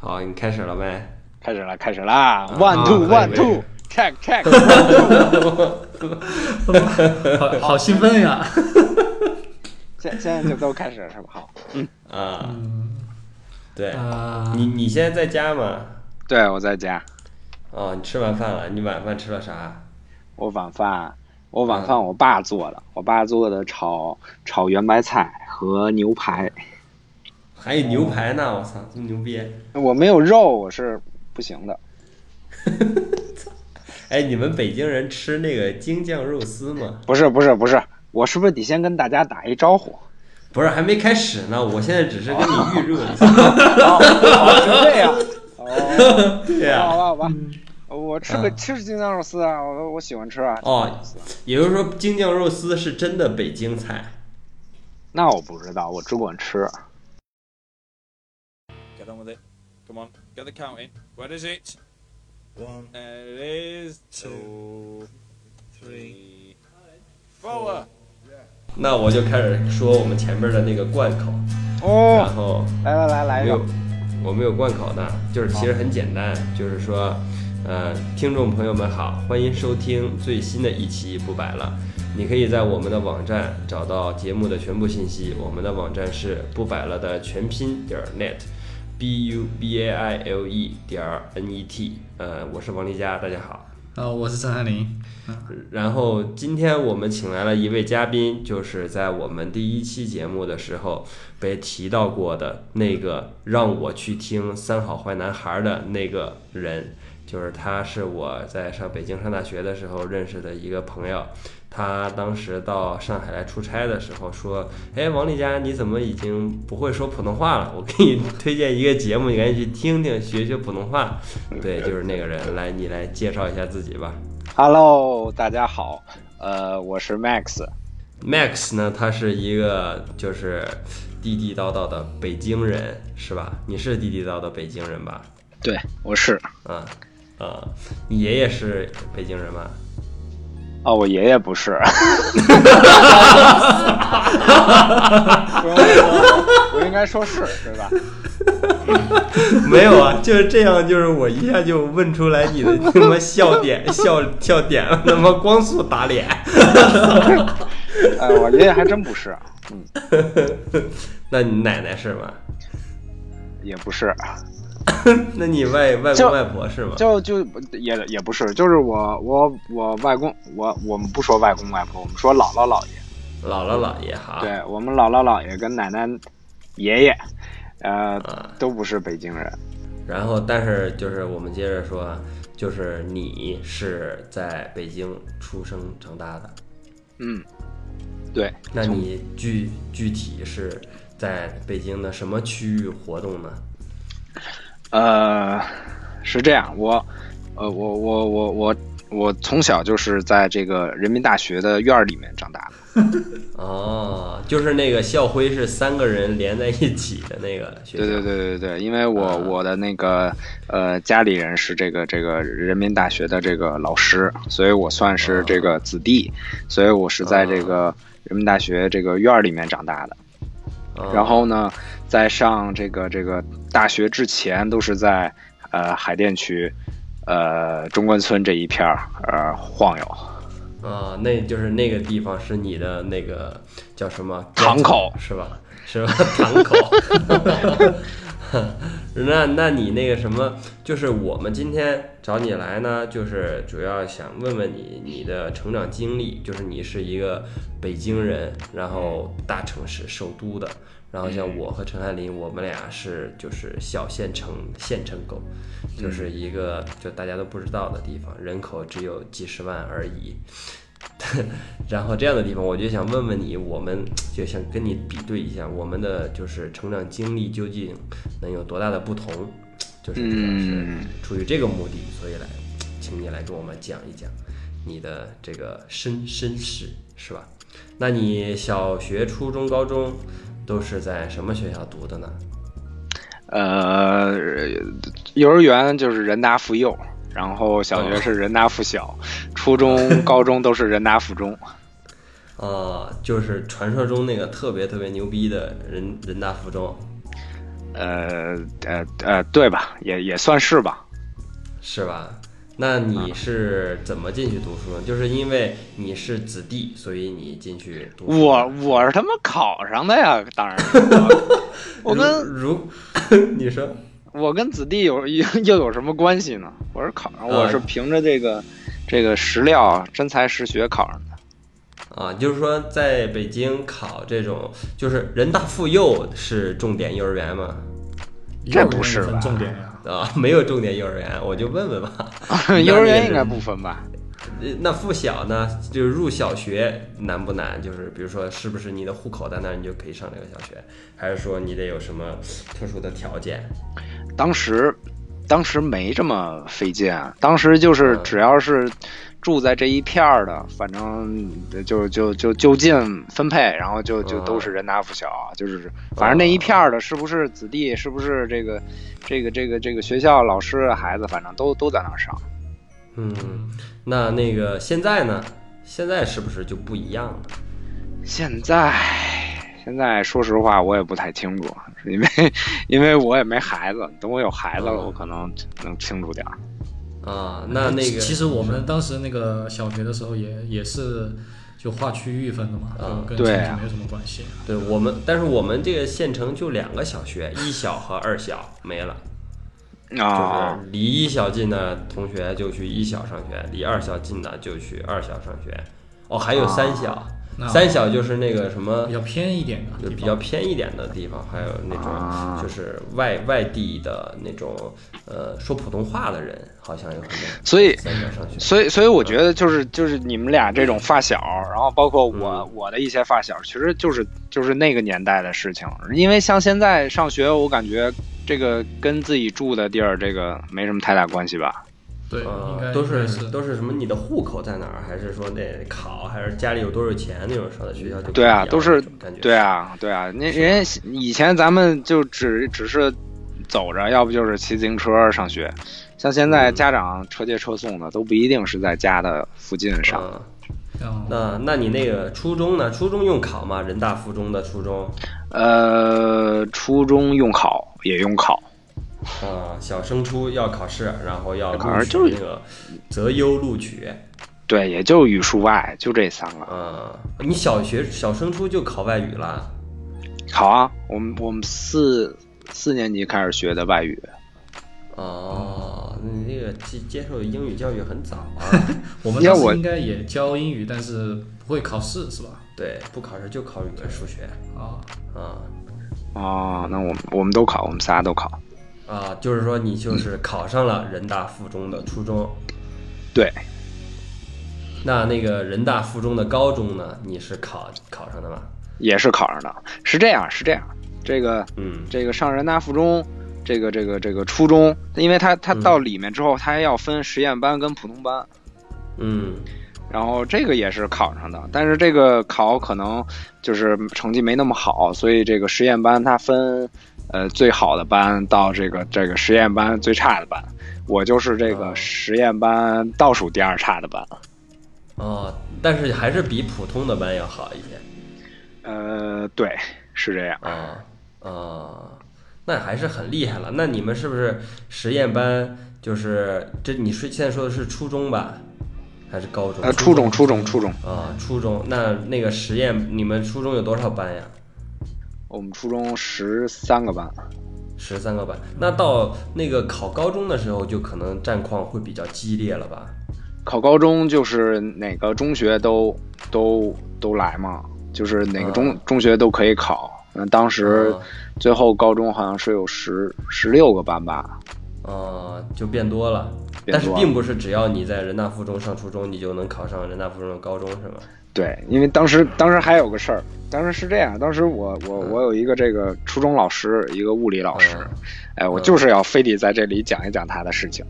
好，你开始了没？开始了，开始啦！One two one two check check。好好兴奋呀！现现在就都开始了是吧？好，嗯啊，嗯对，啊，你你现在在家吗？对我在家，哦，你吃完饭了？你晚饭吃了啥？我晚饭我晚饭我爸做的，我爸做的炒炒圆白菜和牛排。还有牛排呢！我操，这么牛逼！我没有肉，我是不行的。哎，你们北京人吃那个京酱肉丝吗？不是不是不是，我是不是得先跟大家打一招呼？不是，还没开始呢。我现在只是跟你预热一下。哦，哦是这样。哦，对呀、好吧好吧，嗯我吃个嗯吃京酱肉丝啊，我我喜欢吃啊。哦，也就是说，京酱肉丝是真的北京菜。那我不知道，我只管吃。Get the count in. Where is it? One, There it is. Two, three, four. 那我就开始说我们前面的那个贯口，然哦，后来来来来一没有个。，我们有贯口的，就是其实很简单，就是说，呃，听众朋友们好，欢迎收听最新的一期不摆了。你可以在我们的网站找到节目的全部信息，我们的网站是不摆了的全拼点儿 net，b u b a i l e 点儿 n e t。呃，我是王丽佳，大家好。呃，我是陈翰林。然后今天我们请来了一位嘉宾，就是在我们第一期节目的时候被提到过的那个让我去听《三好坏男孩》的那个人，就是他是我在上北京上大学的时候认识的一个朋友。他当时到上海来出差的时候说：“哎，王丽佳，你怎么已经不会说普通话了？我给你推荐一个节目，你赶紧去听听，学学普通话。”对，就是那个人。来，你来介绍一下自己吧。Hello，大家好，呃，我是 Max。Max 呢，他是一个就是地地道道的北京人，是吧？你是地地道道北京人吧？对，我是。啊啊，你爷爷是北京人吗？哦，我爷爷不是。我应该说是，对吧？没有啊，就是这样，就是我一下就问出来你的他妈笑点，笑笑点了，他妈光速打脸。哎，我爷爷还真不是，嗯，那你奶奶是吗？也不是，那你外外公外婆是吗？就就也也不是，就是我我我外公，我我们不说外公外婆，我们说姥姥姥爷。姥姥姥爷哈。对我们姥姥姥爷跟奶奶爷爷，呃，啊，都不是北京人。然后但是就是我们接着说啊，就是你是在北京出生长大的。嗯，对，那你具具体是在北京的什么区域活动呢？呃，是这样，我，呃，我我我我我从小就是在这个人民大学的院儿里面长大的。哦，就是那个校徽是三个人连在一起的那个学校。对对对对对，因为我、啊我的那个呃家里人是这个这个人民大学的这个老师，所以我算是这个子弟，所以我是在这个人民大学这个院儿里面长大的。哦然后呢，在上这个这个大学之前，都是在呃海淀区，呃中关村这一片儿呃晃悠。啊，那就是那个地方是你的那个叫什么堂口是吧？是吧？堂口。那那你那个什么，就是我们今天找你来呢，就是主要想问问你你的成长经历，就是你是一个北京人，然后大城市首都的，然后像我和陈翰林，我们俩是就是小县城县城狗，就是一个就大家都不知道的地方，人口只有几十万而已。然后这样的地方，我就想问问你，我们就想跟你比对一下，我们的就是成长经历究竟能有多大的不同？就是主要是嗯出于这个目的，所以来请你来跟我们讲一讲你的这个身身世，是吧？那你小学、初中、高中都是在什么学校读的呢？呃，幼儿园就是人大附幼，然后小学是人大附小，初中、高中都是人大附中。呃、就是传说中那个特别特别牛逼的人人大附中。呃呃呃，对吧？也也算是吧。是吧？那你是怎么进去读书呢？就是因为你是子弟，所以你进去读书。我我是他妈考上的呀，当然我 我跟如 你说我跟子弟有 又又有什么关系呢？我是考上，我是凭着这个这个实料真才实学考上的。啊，就是说在北京考这种，就是人大附幼是重点幼儿园吗？这不是吧重点呀。啊，没有重点幼儿园，我就问问吧。幼儿园应该不分吧？呃那附小呢，就是入小学难不难？就是比如说，是不是你的户口在那儿，你就可以上这个小学？还是说你得有什么特殊的条件？当时当时没这么费劲啊，当时就是嗯只要是住在这一片儿的，反正就就就就近分配，然后就就嗯都是人大附小，就是反正那一片儿的，是不是子弟，是不是这个这个这个这个学校老师孩子，反正都都在那儿上。嗯，那那个现在呢？现在是不是就不一样了？现在现在说实话，我也不太清楚，因为因为我也没孩子，等我有孩子了，嗯我可能能清楚点儿。啊，那那个其实我们当时那个小学的时候也也是就划区域分的嘛，啊跟对啊成绩没有什么关系。对我们，但是我们这个县城就两个小学，一小和二小没了。啊就是离一小近的同学就去一小上学，离二小近的就去二小上学。哦，还有三小，那三小就是那个什么比，较偏一点的，就比较偏一点的地方，还有那啊种就是外外地的那种呃说普通话的人，好像有很多。所以所以，所以我觉得就是就是你们俩这种发小，然后包括我、嗯我的一些发小，其实就是就是那个年代的事情。因为像现在上学，我感觉这个跟自己住的地儿这个没什么太大关系吧。对，呃，都是是都是什么？你的户口在哪儿？还是说得考？还是家里有多少钱那种上的学校就对啊，都是感觉。对啊，对啊。那人家以前咱们就只只是走着，要不就是骑自行车上学。像现在嗯家长车接车送的，都不一定是在家的附近上。嗯嗯那那你那个初中呢？初中用考吗？人大附中的初中呃，初中用考也用考，啊、小升初要考试，然后要考试就是那个择优录取。对，也就语数外，就这三个。嗯、你小学小升初就考外语了？考啊，我们我们四四年级开始学的外语，哦，你那个接接受英语教育很早啊。我们当时应该也教英语，但是不会考试是吧？对，不考试就考语文、数学啊，啊哦，那我们我们都考，我们仨都考。啊，就是说你就是考上了人大附中的初中。对，那那个人大附中的高中呢？你是考考上的吗？也是考上的。是这样，是这样。这个嗯这个上人大附中，这个这个这个初中，因为他他嗯到里面之后，他还要分实验班跟普通班，嗯然后这个也是考上的，但是这个考可能就是成绩没那么好，所以这个实验班它分呃最好的班到这个这个实验班最差的班，我就是这个哦实验班倒数第二差的班。哦，但是还是比普通的班要好一些。呃，对，是这样。啊啊，那还是很厉害了。那你们是不是实验班？就是这你是现在说的是初中吧，还是高中？呃，初中，初中，初中，啊，初中。那那个实验，你们初中有多少班呀？我们初中十三个班。十三个班。那到那个考高中的时候，就可能战况会比较激烈了吧？考高中就是哪个中学都都都来嘛，就是哪个中、啊中学都可以考。嗯，当时啊最后高中好像是有十十六个班吧。呃，就变多了。但是并不是只要你在人大附中上初中，你就能考上人大附中的高中，是吗？对，因为当时当时还有个事儿，当时是这样，当时我我我有一个这个初中老师，一个物理老师，嗯哎，我就是要非得在这里讲一讲他的事情。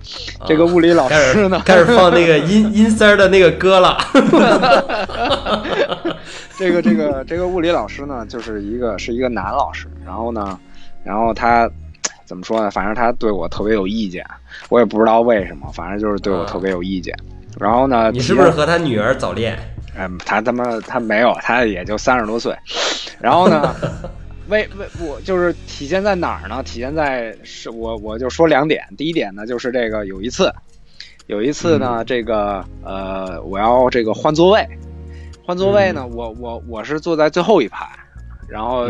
这个啊物理老师呢，开始放那个阴阴三儿的那个歌了。这个这个这个物理老师呢，就是一个是一个男老师，然后呢，然后他怎么说呢？反正他对我特别有意见，我也不知道为什么，反正就是对我特别有意见。然后呢，你是不是和他女儿早恋？嗯，他他妈他没有，他也就三十多岁。然后呢，为为我就是体现在哪儿呢？体现在是我我就说两点，第一点呢就是这个有一次，有一次呢、这个呃我要这个换座位，换座位呢，我我我是坐在最后一排，然后、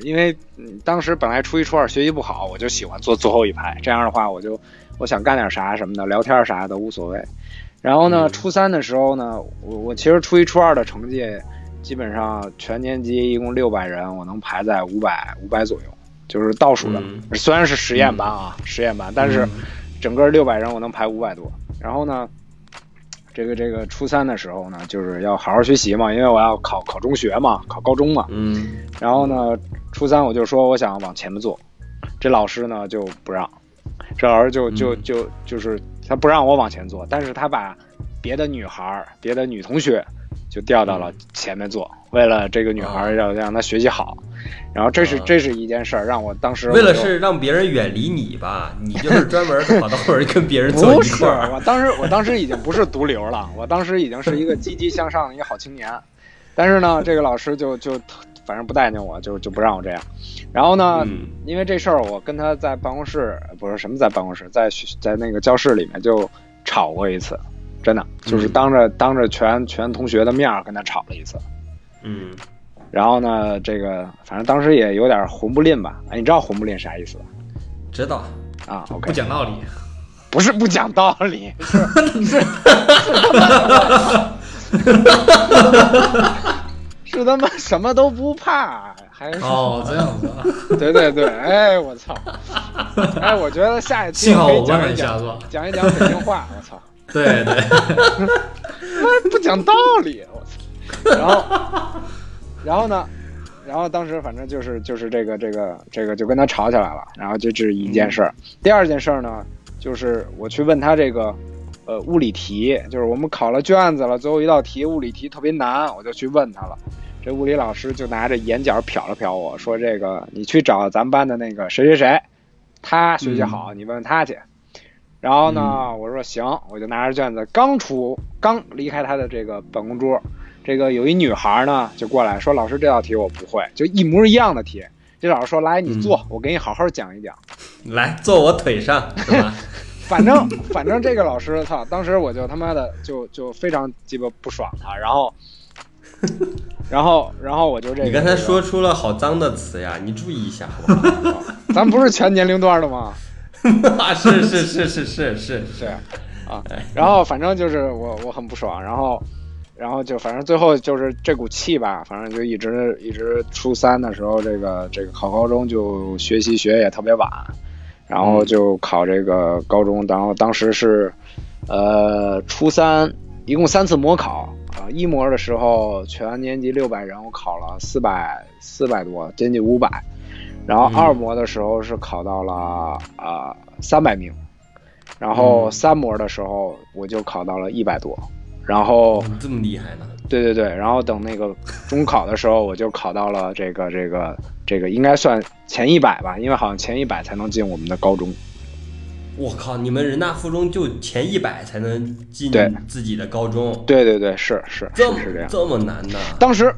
因为嗯当时本来初一初二学习不好，我就喜欢坐最后一排，这样的话我就我想干点啥什么的，聊天啥的无所谓。然后呢，嗯初三的时候呢，我我其实初一初二的成绩基本上全年级一共六百人，我能排在五百五百左右，就是倒数的。嗯虽然是实验班啊，实验班，但是整个六百人我能排五百多。然后呢，这个这个初三的时候呢，就是要好好学习嘛，因为我要考考中学嘛，考高中嘛。嗯然后呢，初三我就说我想往前面坐，这老师呢就不让，这老师就就嗯就就是他不让我往前坐，但是他把别的女孩、别的女同学就调到了前面坐，为了这个女孩儿要让她学习好。然后这是啊这是一件事儿，让我当时为了是让别人远离你吧，你就是 专门跑到后边跟别人坐一块儿。我当时我当时已经不是毒瘤了，我当时已经是一个积极向上的一个好青年，但是呢，这个老师就就反正不待见我，就就不让我这样。然后呢，嗯因为这事儿，我跟他在办公室不是什么在办公室，在在那个教室里面就吵过一次，真的就是嗯当着、当着全全同学的面儿跟他吵了一次。嗯，然后呢，这个反正当时也有点混不吝吧？哎，你知道混不吝啥意思吧？知道。啊不，OK，不讲道理。不是不讲道理，是 是是他妈什么都不怕，还是哦，这样子啊，对对对，哎我操，哎我觉得下一期幸好可以讲一讲？讲一讲北京话，我操，对对，妈不讲道理，我操，然后然后呢？然后当时反正就是就是这个这个这个就跟他吵起来了，然后这这是一件事儿。第二件事儿呢，就是我去问他这个呃物理题，就是我们考了卷子了，最后一道题物理题特别难，我就去问他了。这物理老师就拿着眼角瞟了瞟我说：“这个你去找咱们班的那个谁谁谁，他学习好，你问问他去。”然后呢，我说行，我就拿着卷子刚出刚离开他的这个办公桌，这个有一女孩呢就过来说：“老师，这道题我不会，就一模一样的题。”这老师说：“来，你坐，我给你好好讲一讲。”来坐我腿上是吧？反正反正这个老师，操，当时我就他妈的就就非常鸡巴不爽他，然后，然后然后我就这个，你刚才说出了好脏的词呀，你注意一下好不好？咱不是全年龄段的吗？是是是是是是是，啊，然后反正就是我我很不爽，然后然后就反正最后就是这股气吧，反正就一直一直初三的时候，这个这个考高中就学习学也特别晚，然后就考这个高中，然后当时是呃初三一共三次模考啊、一模的时候全年级六百人，我考了四百四百多，接近五百。然后嗯二模的时候是考到了啊三百名，然后嗯三模的时候我就考到了一百多，然后这么厉害呢？对对对，然后等那个中考的时候我就考到了这个这个这个应该算前一百吧，因为好像前一百才能进我们的高中。我靠，你们人大附中就前一百才能进对自己的高中，对对对，是是这么是是这样。这么难的？当时，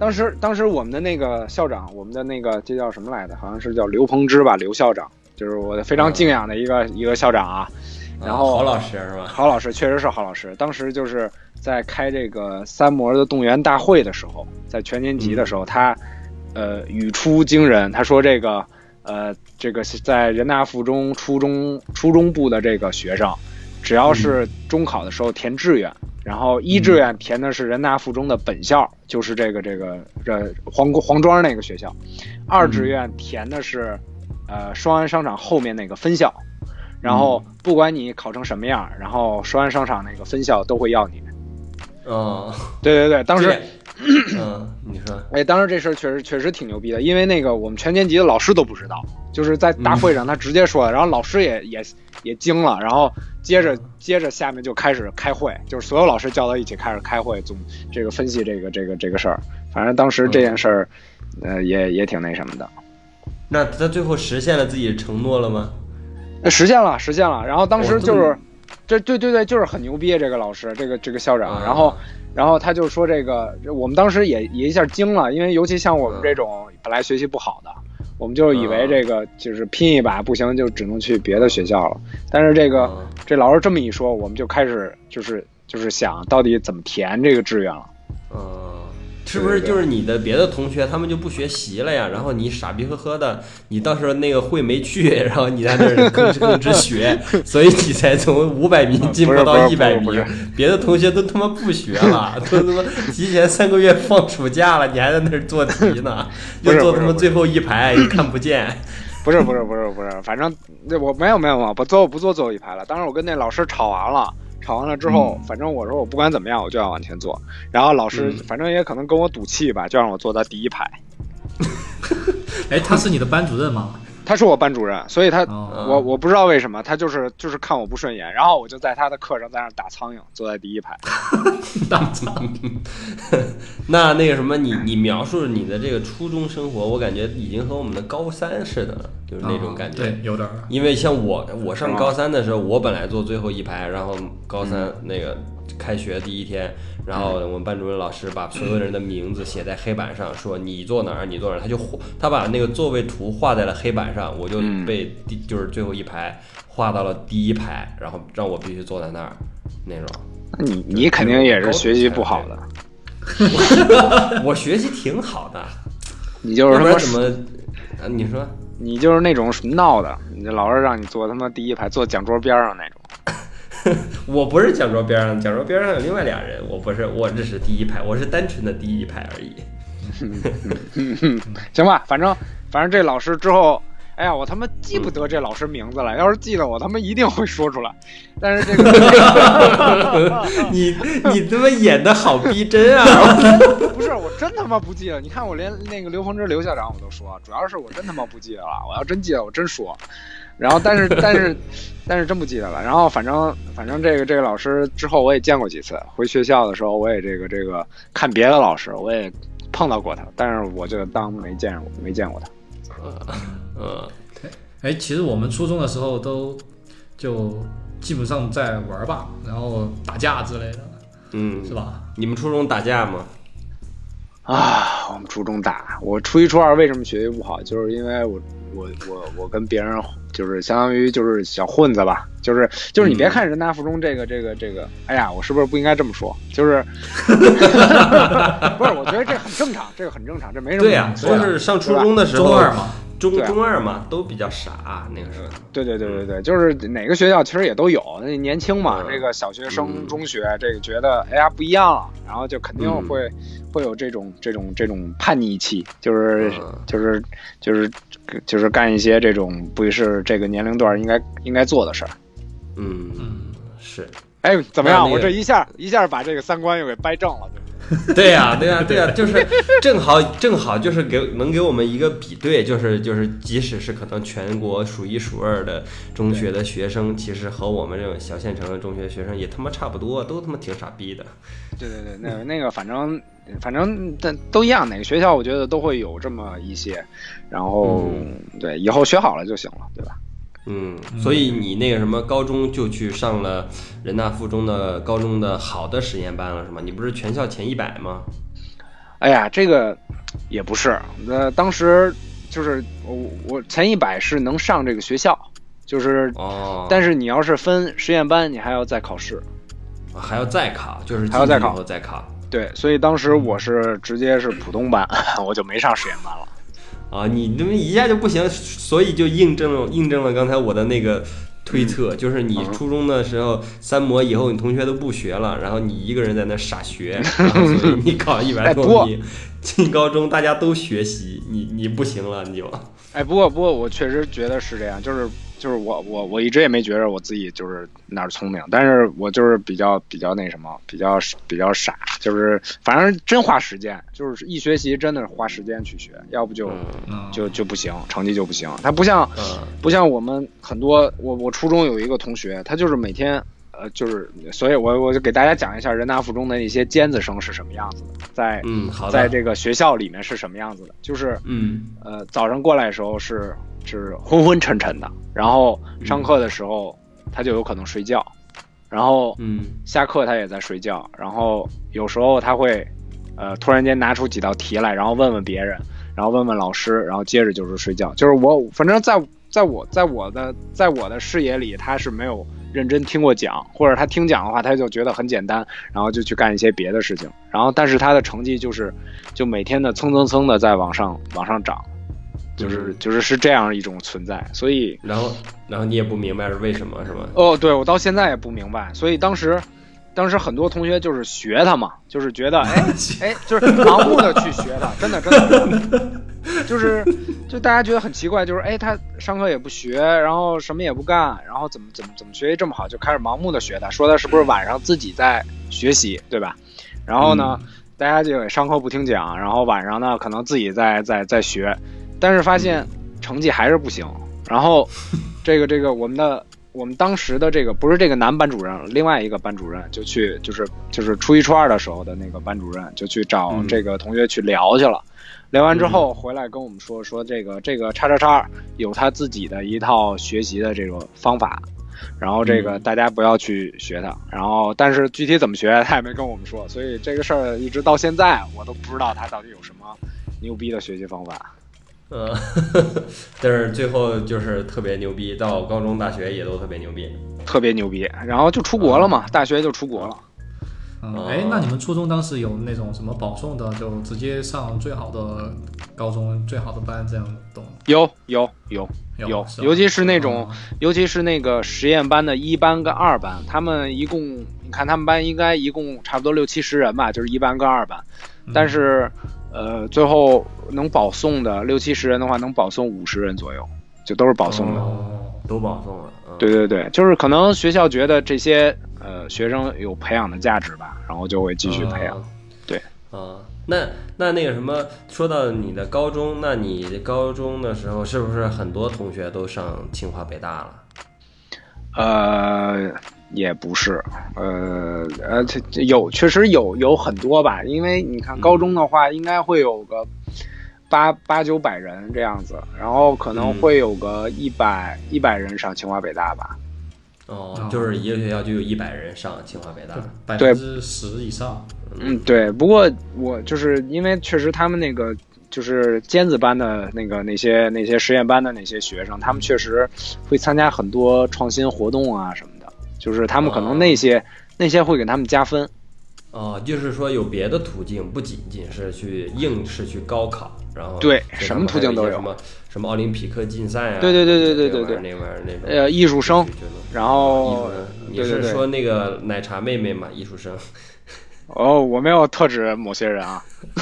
当时，当时我们的那个校长，我们的那个这叫什么来着？好像是叫刘鹏之吧，刘校长，就是我的非常敬仰的一个、一个校长啊。然后啊郝老师是吧？郝老师确实是郝老师，当时就是在开这个三模的动员大会的时候，在全年级的时候，他呃语出惊人，他说这个呃这个在人大附中初中初中部的这个学生，只要是中考的时候填志愿，然后一志愿填的是人大附中的本校，就是这个这个这黄黄庄那个学校，二志愿填的是呃双安商场后面那个分校。然后不管你考成什么样，然后双安商场那个分校都会要你。嗯，对对对，当时这，嗯，你说，哎，当时这事儿确实确实挺牛逼的，因为那个我们全年级的老师都不知道，就是在大会上他直接说了，然后老师也也也惊了，然后接着接着下面就开始开会，就是所有老师叫到一起开始开会，总这个分析这个这个这个事儿。反正当时这件事儿，呃，也也挺那什么的。那他最后实现了自己承诺了吗？那实现了，实现了。然后当时就是哦这对对对，就是很牛逼这个老师，这个这个校长，啊然后然后他就说这个，我们当时也也一下惊了，因为尤其像我们这种本来学习不好的，我们就以为这个就是拼一把不行就只能去别的学校了，但是这个嗯。这老师这么一说，我们就开始就是就是想到底怎么填这个志愿了。嗯，是不是就是你的别的同学他们就不学习了呀？然后你傻逼呵呵的，你到时候那个会没去，然后你在那儿吭哧吭哧学，所以你才从五百名进步到一百名。别的同学都他妈不学了，都他妈提前三个月放暑假了，你还在那儿做题呢，不就是坐他妈最后一排，也看不见。不是不是不是不是，反正那我没有没有没有，不坐不坐最后一排了。当时我跟那老师吵完了，吵完了之后，反正我说我不管怎么样，我就要往前坐。然后老师嗯反正也可能跟我赌气吧，就让我坐到第一排。哎，他是你的班主任吗？他是我班主任，所以他、哦我我不知道为什么，他就是就是看我不顺眼，然后我就在他的课上在那打苍蝇，坐在第一排。打苍蝇。那那个什么，你你描述你的这个初中生活，我感觉已经和我们的高三似的了，就是那种感觉。啊对，有点。因为像我，我上高三的时候，我本来坐最后一排，然后高三那个开学第一天，然后我们班主任老师把所有人的名字写在黑板上，说你坐哪儿，你坐哪儿，他就画，他把那个座位图画在了黑板上，我就嗯被第就是最后一排画到了第一排，然后让我必须坐在那儿那种。那你你肯定也是学习不好的，我学习挺好的，你就是他妈要不然怎么？啊，你说？你就是那种闹的，你老是让你坐他妈第一排，坐讲桌边上那种。我不是讲桌边上，讲桌边上有另外俩人，我不是，我只是第一排，我是单纯的第一排而已。行吧，反正反正这老师之后，哎呀，我他妈记不得这老师名字了。要是记得，我他妈一定会说出来。但是这个 你你他妈演的好逼真啊！不是，我真他妈不记得。你看，我连那个刘鹏之刘校长我都说，主要是我真他妈不记得了。我要真记得，我真说。然后，但是但是但是真不记得了。然后，反正反正这个这个老师之后我也见过几次，回学校的时候我也这个这个看别的老师我也碰到过他，但是我就当没见过没见过他。呃，哎，其实我们初中的时候都就基本上在玩吧，然后打架之类的，嗯，是吧？你们初中打架吗？啊，我们初中打，我初一初二为什么学习不好？就是因为我我我我跟别人就是相当于就是小混子吧，就是就是你别看人大附中这个这个这个，哎呀，我是不是不应该这么说？就是 不是？我觉得这很正常，这个很正常，这没什么对呀、就是上初中的时候，中二嘛，中中二嘛，都比较傻，那个时候。对对对对对，就是哪个学校其实也都有，那年轻嘛，嗯这个小学生、嗯中学，这个觉得哎呀不一样了，然后就肯定嗯会、会有这种这种这种叛逆期，就是、嗯就是就是就是干一些这种不是这个年龄段应该应该做的事儿。嗯，嗯，是。哎，怎么样？那那个我这一下一下把这个三观又给掰正了，对呀、对 呀、对呀、就是正好正好就是给能给我们一个比对，就是就是即使是可能全国数一数二的中学的学生，其实和我们这种小县城的中学学生也他妈差不多，都他妈挺傻逼的。对对对，那个 那个，反正反正但都一样，哪个学校我觉得都会有这么一些，然后、对以后学好了就行了，对吧？嗯，所以你那个什么高中就去上了人大附中的高中的好的实验班了是吗？你不是全校前一百吗？哎呀，这个也不是，那当时就是我我前一百是能上这个学校，就是，哦，但是你要是分实验班，你还要再考试。还要再考，就是还要再考再考对，所以当时我是直接是普通班，我就没上实验班了。啊！你那么一下就不行，所以就印证了印证了刚才我的那个推测，就是你嗯初中的时候三模以后，你同学都不学了，然后你一个人在那傻学，然后所以你考一百多名，进高中大家都学习，你你不行了，你就哎，不过不过我确实觉得是这样，就是就是我我我一直也没觉着我自己就是哪儿聪明，但是我就是比较比较那什么，比较比较傻，就是反正真花时间，就是一学习真的是花时间去学，要不就、就就不行，成绩就不行。他不像嗯不像我们很多，我我初中有一个同学，他就是每天。呃，就是，所以我我就给大家讲一下人大附中的那些尖子生是什么样子的，在嗯，好的，在这个学校里面是什么样子的，就是嗯呃，早上过来的时候是是昏昏沉沉的，然后上课的时候他就有可能睡觉，然后嗯下课他也在睡觉，然后有时候他会，呃，突然间拿出几道题来，然后问问别人，然后问问老师，然后接着就是睡觉。就是我，反正在在我在我的在我的视野里，他是没有认真听过讲，或者他听讲的话，他就觉得很简单，然后就去干一些别的事情。然后，但是他的成绩就是就每天的蹭蹭蹭的在往上往上涨，就是嗯就是是这样一种存在，所以然后然后你也不明白是为什么是吗？哦，对我到现在也不明白，所以当时，当时很多同学就是学他嘛，就是觉得哎 哎，就是盲目的去学他，真的真的，就是就大家觉得很奇怪，就是哎他上课也不学，然后什么也不干，然后怎么怎么怎么学习这么好，就开始盲目的学他，说他是不是晚上自己在学习，对吧？然后呢，大家就上课不听讲，然后晚上呢可能自己在在在学，但是发现成绩还是不行，然后 这个这个我们的我们当时的这个不是这个男班主任，另外一个班主任就去就是就是初一初二的时候的那个班主任就去找嗯。这个同学去聊去了，聊完之后回来跟我们说说这个这个叉叉叉有他自己的一套学习的这种方法。然后这个嗯大家不要去学他，然后但是具体怎么学他也没跟我们说，所以这个事儿一直到现在我都不知道他到底有什么牛逼的学习方法。嗯，但是最后就是特别牛逼，到高中、大学也都特别牛逼。特别牛逼，然后就出国了嘛，大学就出国了。嗯，哦哎，那你们初中当时有那种什么保送的，就直接上最好的高中、最好的班这样懂？有有有有是尤其是那种哦尤其是那个实验班的一班跟二班，他们一共，你看他们班应该一共差不多六七十人吧，就是一班跟二班，嗯但是，呃，最后能保送的六七十人的话，能保送五十人左右，就都是保送的。哦都保送了。嗯、对对对，就是可能学校觉得这些呃学生有培养的价值吧，然后就会继续培养。啊对啊，那那那个什么，说到你的高中，那你高中的时候是不是很多同学都上清华北大了？呃，也不是，呃呃，有确实有有很多吧，因为你看高中的话，应该会有个八八九百人这样子，然后可能会有个一百一百人上清华北大吧。哦哦，就是一个学校就有一百人上清华北大就。百对分之十以上。嗯，对。不过我就是因为确实他们那个就是尖子班的那个那些那些实验班的那些学生，他们确实会参加很多创新活动啊什么的，就是他们可能那些、那些会给他们加分。哦，就是说有别的途径，不仅仅是去硬是去高考，然后对什么途径都有什么什么奥林匹克竞赛啊，对对对对对对对那玩意儿那种呃，艺术生然后你是说那个奶茶妹妹嘛？艺术生？哦，我没有特指某些人啊。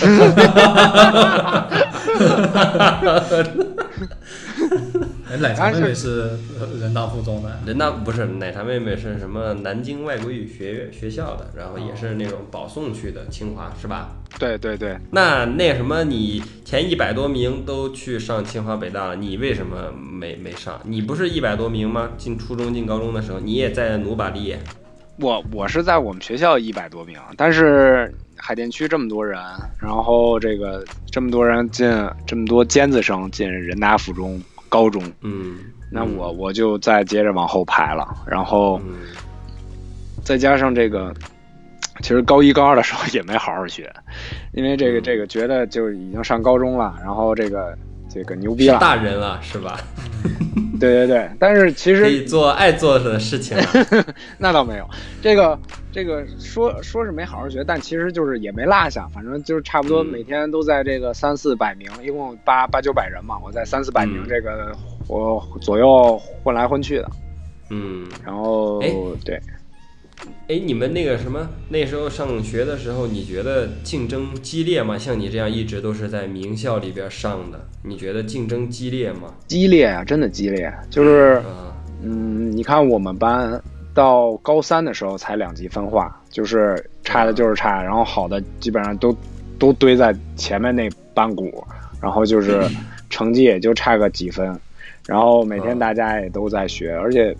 哎，奶茶妹妹是呃人大附中的，人大不是奶茶妹妹是什么南京外国语学院学校的，然后也是那种保送去的清华是吧？对对对，那那什么，你前一百多名都去上清华北大了，你为什么没没上？你不是一百多名吗？进初中进高中的时候，你也在努把力。我我是在我们学校一百多名，但是海淀区这么多人，然后这个这么多人进这么多尖子生进人大附中高中，嗯，那我我就再接着往后排了，然后嗯。再加上这个，其实高一高二的时候也没好好学，因为这个嗯。这个觉得就已经上高中了，然后这个这个牛逼了，大人了是吧？对对对，但是其实可以做爱做的事情了。那倒没有，这个这个说说是没好好学，但其实就是也没落下，反正就是差不多嗯。每天都在这个三四百名，一共八八九百人嘛，我在三四百名嗯。这个我左右混来混去的，嗯，然后哎对，哎，你们那个什么，那时候上学的时候，你觉得竞争激烈吗？像你这样一直都是在名校里边上的，你觉得竞争激烈吗？激烈啊，真的激烈，就是啊，嗯，你看我们班到高三的时候才两极分化，就是差的就是差，然后好的基本上都都堆在前面那班股，然后就是 成绩也就差个几分，然后每天大家也都在学，而且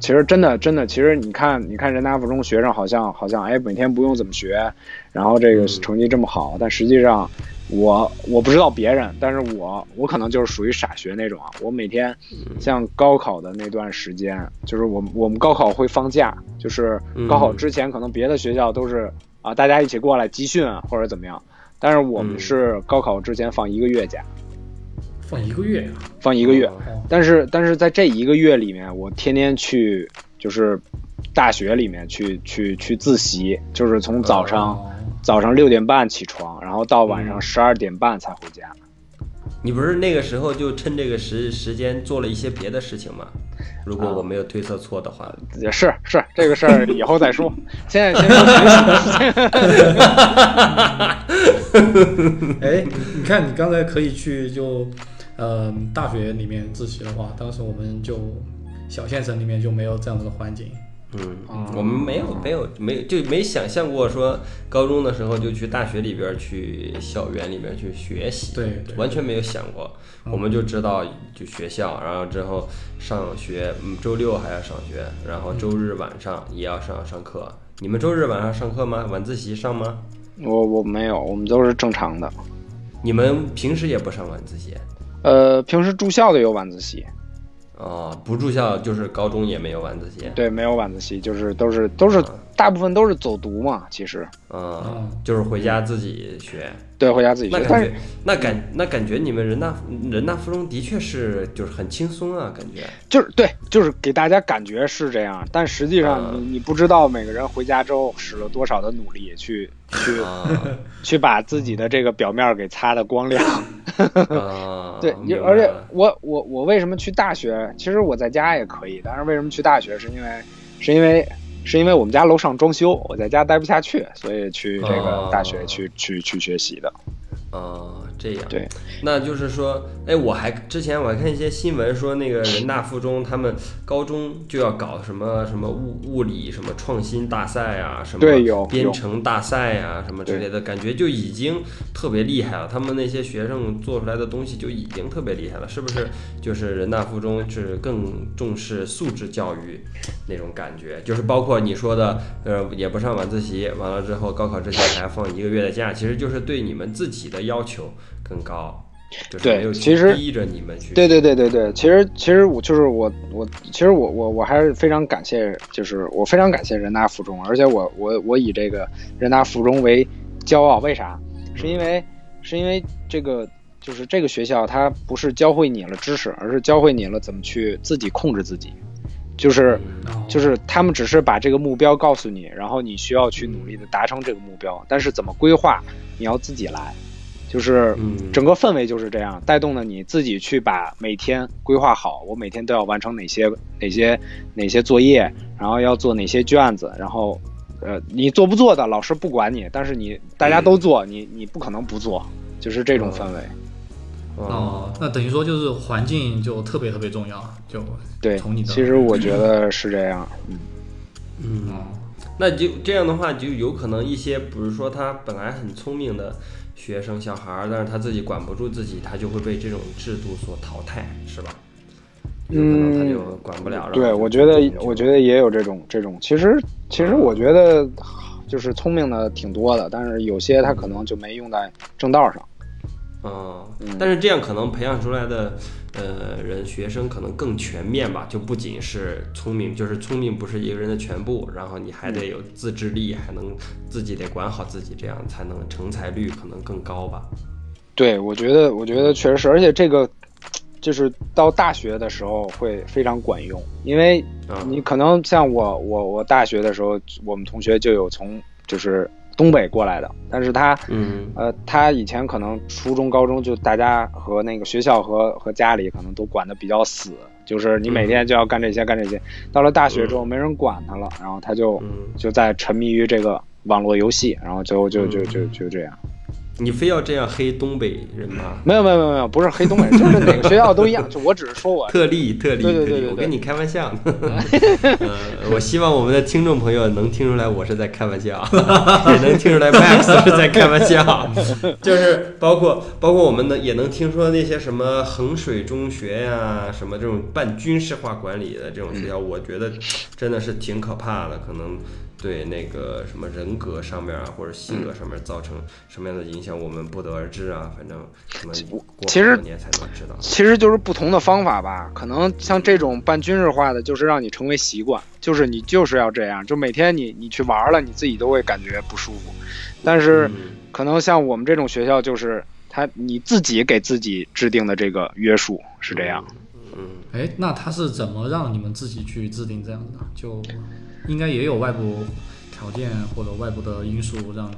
其实真的真的，其实你看你看人大附中学生好像好像哎每天不用怎么学，然后这个嗯。成绩这么好，但实际上我我不知道别人，但是我我可能就是属于傻学那种啊。我每天像高考的那段时间，就是我们我们高考会放假，就是高考之前可能别的学校都是啊大家一起过来集训啊或者怎么样，但是我们嗯。是高考之前放一个月假，放一个月啊，放一个月。哦但是但是在这一个月里面，我天天去就是大学里面去去去自习，就是从早上、哦早上六点半起床，然后到晚上嗯十二点半才回家。你不是那个时候就趁这个时时间做了一些别的事情吗？如果我没有推测错的话，也是是这个事儿 以后再说，现在先说学习的事情。哎，你看你刚才可以去就，呃，大学里面自习的话，当时我们就小县城里面就没有这样子的环境。嗯哦，我们没有没有没就没想象过说高中的时候就去大学里边去校园里边去学习，对对完全没有想过。我们就知道就学校，然后之后上学，嗯，周六还要上学，然后周日晚上也要上上课。你们周日晚上上课吗？晚自习上吗？我我没有，我们都是正常的。你们平时也不上晚自习？呃，平时住校的有晚自习，哦，不住校就是高中也没有晚自习。对，没有晚自习，就是都是都是大部分都是走读嘛。其实，嗯嗯，就是回家自己学。对，回家自己学。那感觉，那感那感觉你们人大人大附中的确是就是很轻松啊，感觉。就是对，就是给大家感觉是这样，但实际上嗯你你不知道每个人回家之后使了多少的努力去去啊去把自己的这个表面给擦的光亮。啊，对，而且我我我为什么去大学？其实我在家也可以，但是为什么去大学？是因为是因为是因为我们家楼上装修，我在家待不下去，所以去这个哦大学去、去去学习的。啊，这样。对，那就是说，哎，我还之前我还看一些新闻说，那个人大附中他们高中就要搞什么什么物物理什么创新大赛啊，什么对有编程大赛啊，什么之类的，感觉就已经特别厉害了。他们那些学生做出来的东西就已经特别厉害了，是不是？就是人大附中是更重视素质教育那种感觉，就是包括你说的，呃，也不上晚自习，完了之后高考之前还要放一个月的假，其实就是对你们自己的要求更高，就是对没有其实逼着你们去。对对对对对，其实其实我就是我我其实我我我还是非常感谢，就是我非常感谢人大附中，而且我我我以这个人大附中为骄傲，为啥？是因为是因为这个就是这个学校它不是教会你了知识，而是教会你了怎么去自己控制自己，就是。哦就是他们只是把这个目标告诉你，然后你需要去努力的达成这个目标，但是怎么规划，你要自己来。就是嗯。整个氛围就是这样，带动了你自己去把每天规划好，我每天都要完成哪些哪些哪些作业，然后要做哪些卷子，然后呃你做不做的老师不管你，但是你大家都做，你你不可能不做，就是这种氛围。哦，哦，那等于说就是环境就特别特别重要，就对从你，的其实我觉得是这样。嗯，嗯，哦。那就这样的话，就有可能一些，比如说他本来很聪明的学生小孩儿，但是他自己管不住自己，他就会被这种制度所淘汰，是吧？嗯可能他就管不了。对，我觉得我觉得也有这种这种，其实其实我觉得就是聪明的挺多的，但是有些他可能就没用在正道上。嗯嗯，但是这样可能培养出来的呃人学生可能更全面吧，就不仅是聪明，就是聪明不是一个人的全部，然后你还得有自制力，还能自己得管好自己，这样才能成才率可能更高吧。对，我觉得我觉得确实是，而且这个就是到大学的时候会非常管用，因为啊，你可能像我我我大学的时候，我们同学就有从就是东北过来的，但是他嗯呃，他以前可能初中、高中就大家和那个学校和和家里可能都管得比较死，就是你每天就要干这些干这些。到了大学之后，没人管他了，然后他就嗯，就在沉迷于这个网络游戏，然后最后就就嗯就就这样。你非要这样黑东北人吗？没有没有没有没有，不是黑东北人，就是哪个学校都一样。就我只是说我特例，特例，对对对我跟你开玩笑。呃，我希望我们的听众朋友能听出来我是在开玩笑，也 能听出来 Max 是在开玩笑。就是包括包括我们能，也能听说那些什么衡水中学呀、什么这种半军事化管理的这种学校，我觉得真的是挺可怕的，可能。对那个什么人格上面啊，或者性嗯格上面造成什么样的影响，我们不得而知啊。反正可能过其实年才能知道。其实就是不同的方法吧。可能像这种半军事化的，就是让你成为习惯，就是你就是要这样，就每天你你去玩了，你自己都会感觉不舒服。但是嗯可能像我们这种学校，就是他你自己给自己制定的这个约束是这样。嗯，哎，那他是怎么让你们自己去制定这样的？就应该也有外部条件或者外部的因素让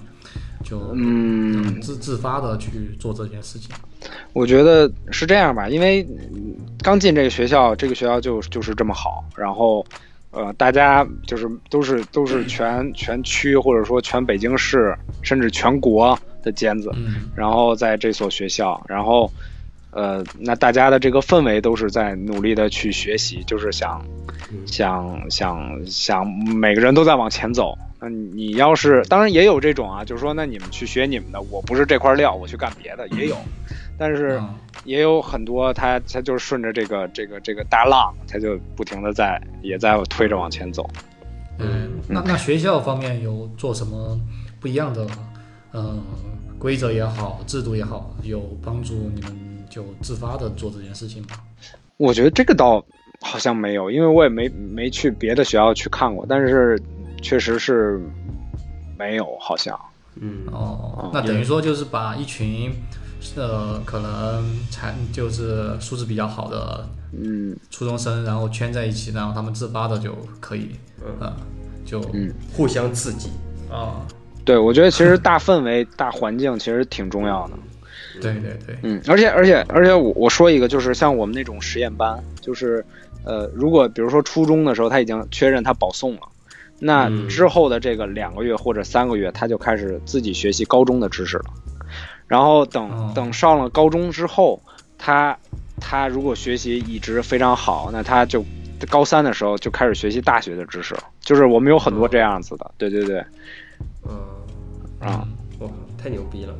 就嗯自自发的去做这件事情。我觉得是这样吧，因为嗯刚进这个学校，这个学校就就是这么好，然后呃，大家就是都是都是全全区或者说全北京市甚至全国的尖子，嗯然后在这所学校，然后呃，那大家的这个氛围都是在努力的去学习，就是想嗯想想想每个人都在往前走。那你要是当然也有这种啊，就是说那你们去学你们的，我不是这块料，我去干别的也有，但是嗯也有很多他他就是顺着这个这个这个大浪，他就不停的在也在推着往前走。嗯，那那学校方面有做什么不一样的呃规则也好，制度也好，有帮助你们就自发的做这件事情吧？我觉得这个倒好像没有，因为我也没没去别的学校去看过，但是确实是没有，好像。嗯哦，那等于说就是把一群呃可能才就是素质比较好的嗯初中生，然后圈在一起，然后他们自发的就可以，呃，就嗯，互相刺激。啊，对，我觉得其实大氛围、大环境其实挺重要的。对对对，嗯，而且而且而且我我说一个，就是像我们那种实验班，就是呃，如果比如说初中的时候他已经确认他保送了，那嗯之后的这个两个月或者三个月，他就开始自己学习高中的知识了。然后等、哦等上了高中之后，他他如果学习一直非常好，那他就高三的时候就开始学习大学的知识了。就是我们有很多这样子的，对对对，嗯，啊，哇，太牛逼了！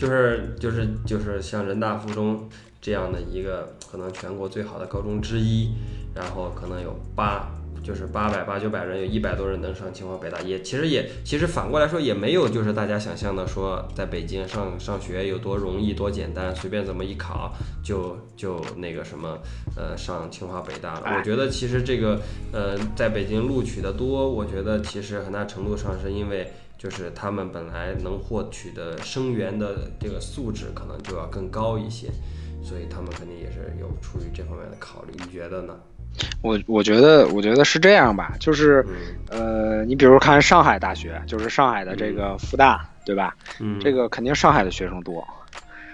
就是就是就是像人大附中这样的一个可能全国最好的高中之一，然后可能有八就是八百八九百人，有一百多人能上清华北大，也其实也其实反过来说也没有就是大家想象的说在北京上上学有多容易多简单，随便怎么一考就就那个什么呃上清华北大了。我觉得其实这个呃在北京录取的多，我觉得其实很大程度上是因为。就是他们本来能获取的生源的这个素质可能就要更高一些，所以他们肯定也是有出于这方面的考虑。你觉得呢？我我觉得我觉得是这样吧，就是。嗯呃，你比如看上海大学，就是上海的这个复大，对吧？嗯，这个肯定上海的学生多，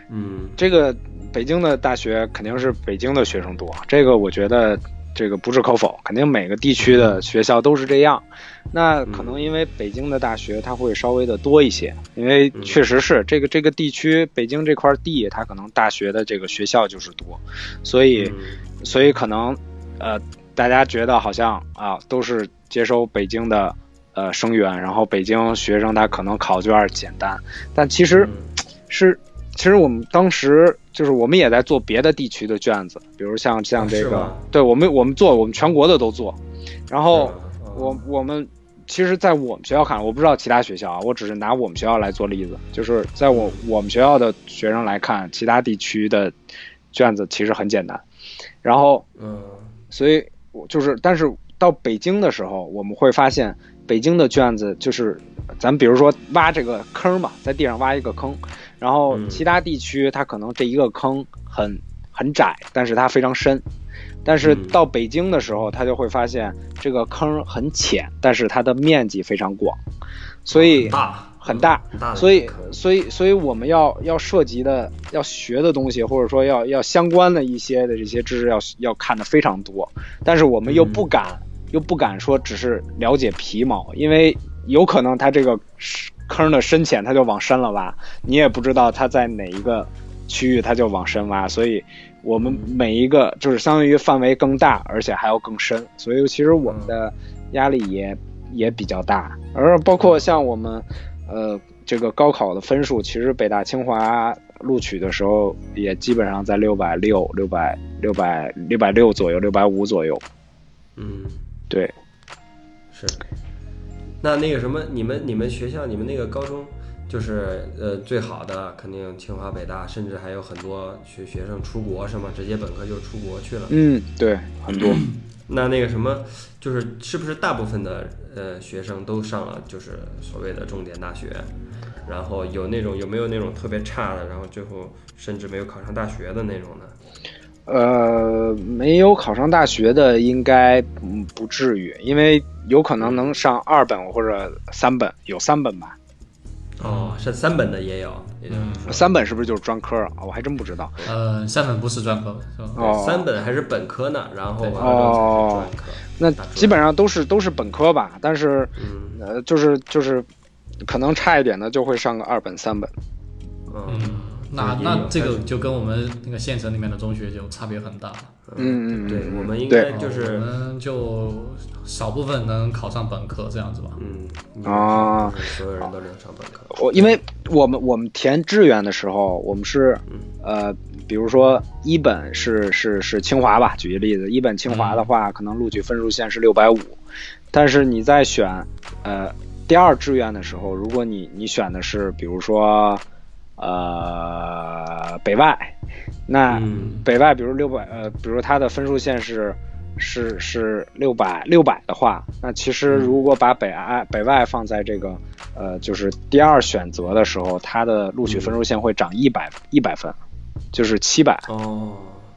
嗯这个北京的大学肯定是北京的学生多，这个我觉得这个不置可否，肯定每个地区的学校都是这样。那可能因为北京的大学它会稍微的多一些，因为确实是这个这个地区北京这块地，它可能大学的这个学校就是多，所以嗯。所以可能呃大家觉得好像啊都是接收北京的呃生源，然后北京学生他可能考卷简单，但其实嗯。是其实我们当时就是我们也在做别的地区的卷子，比如像像这个，对我们我们做我们全国的都做，然后我我们其实，在我们学校看，我不知道其他学校啊，我只是拿我们学校来做例子，就是在我我们学校的学生来看，其他地区的卷子其实很简单，然后嗯。所以我就是，但是到北京的时候，我们会发现北京的卷子就是，咱比如说挖这个坑嘛，在地上挖一个坑，然后嗯。其他地区它可能这一个坑很很窄，但是它非常深。但是嗯。到北京的时候，他就会发现这个坑很浅，但是它的面积非常广，所以大很大。所以所以，所以我们要要涉及的、要学的东西，或者说要要相关的一些的这些知识要，要看的非常多。但是我们又嗯。不敢，又不敢说只是了解皮毛，因为有可能它这个坑的深浅，它就往深了挖，你也不知道它在哪一个区域，它就往深挖。所以，我们每一个就是相当于范围更大，而且还要更深。所以，其实我们的压力也也比较大，而包括像我们。呃，这个高考的分数，其实北大清华录取的时候也基本上在六百六、六百、六百、六百六左右，六百五左右。嗯对，是，那那个什么，你们你们学校你们那个高中，就是呃最好的肯定清华北大，甚至还有很多学学生出国是吗？直接本科就出国去了。嗯，对，很多。那那个什么，就是是不是大部分的呃学生都上了就是所谓的重点大学？然后有那种有没有那种特别差的，然后最后甚至没有考上大学的那种呢？呃，没有考上大学的应该嗯不至于，因为有可能能上二本或者三本，有三本吧？哦，是三本的也有，三本是不是就是专科啊？我还真不知道。呃，三本不是专科是吧？哦三本还是本科呢，然后对完了之后才是专科。那基本上都是都是本科吧，但是嗯呃，就是就是可能差一点的就会上个二本三本。嗯嗯，那那这个就跟我们那个县城里面的中学就差别很大。嗯嗯，对，我们应该就是我们就少部分能考上本科这样子吧。嗯啊所有人都能上本科。我因为我们我们填志愿的时候，我们是呃，比如说一本是是是清华吧，举个例子，一本清华的话，可能录取分数线是六百五，但是你在选呃第二志愿的时候，如果你你选的是比如说呃北外，那嗯北外比如六百呃，比如它的分数线是。是是六百六百的话，那其实如果把北爱北外放在这个呃就是第二选择的时候，它的录取分数线会涨一百一百分，就是七百。哦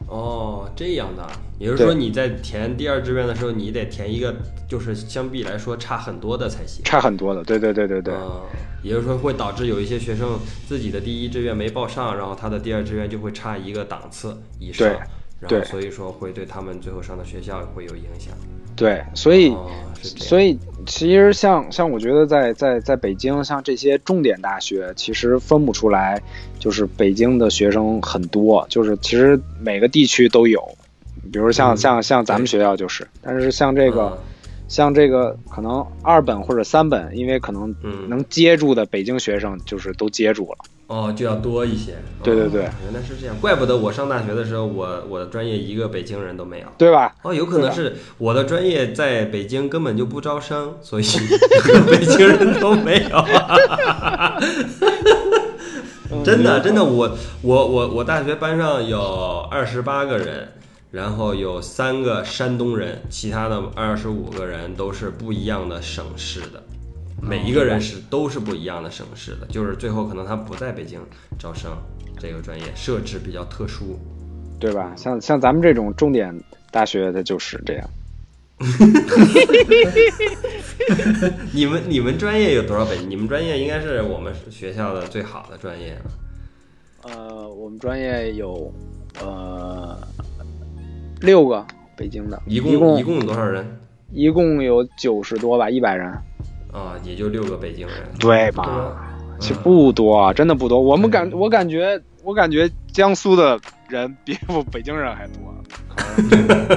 哦，这样的，也就是说你在填第二志愿的时候，你得填一个就是相比来说差很多的才行。差很多的，对对对对对，嗯，也就是说会导致有一些学生自己的第一志愿没报上，然后他的第二志愿就会差一个档次以上，对然对后所以说会对他们最后上的学校会有影响。对，所以、所以其实像像我觉得在在在北京，像这些重点大学，其实分不出来，就是北京的学生很多，就是其实每个地区都有，比如像、嗯像像咱们学校就是，但是像这个。嗯像这个可能二本或者三本，因为可能嗯能接住的北京学生就是都接住了。哦，就要多一些。对对对哦原来是这样，怪不得我上大学的时候，我我的专业一个北京人都没有。对吧？哦，有可能是我的专业在北京根本就不招生，所以 北京人都没有。真的，真的，我我我我大学班上有二十八个人，然后有三个山东人，其他的二十五个人都是不一样的省市的，每一个人是都是不一样的省市的，就是最后可能他不在北京招生，这个专业设置比较特殊。对吧？像像咱们这种重点大学，它就是这样。你们你们专业有多少北？你们专业应该是我们学校的最好的专业了。呃，我们专业有呃六个北京的，一一共一共有多少人？一共有九十多吧，一百人，啊，也就六个北京人。对吧？其实不多啊，真的不多。我们感我感觉我感觉江苏的人比我北京人还多。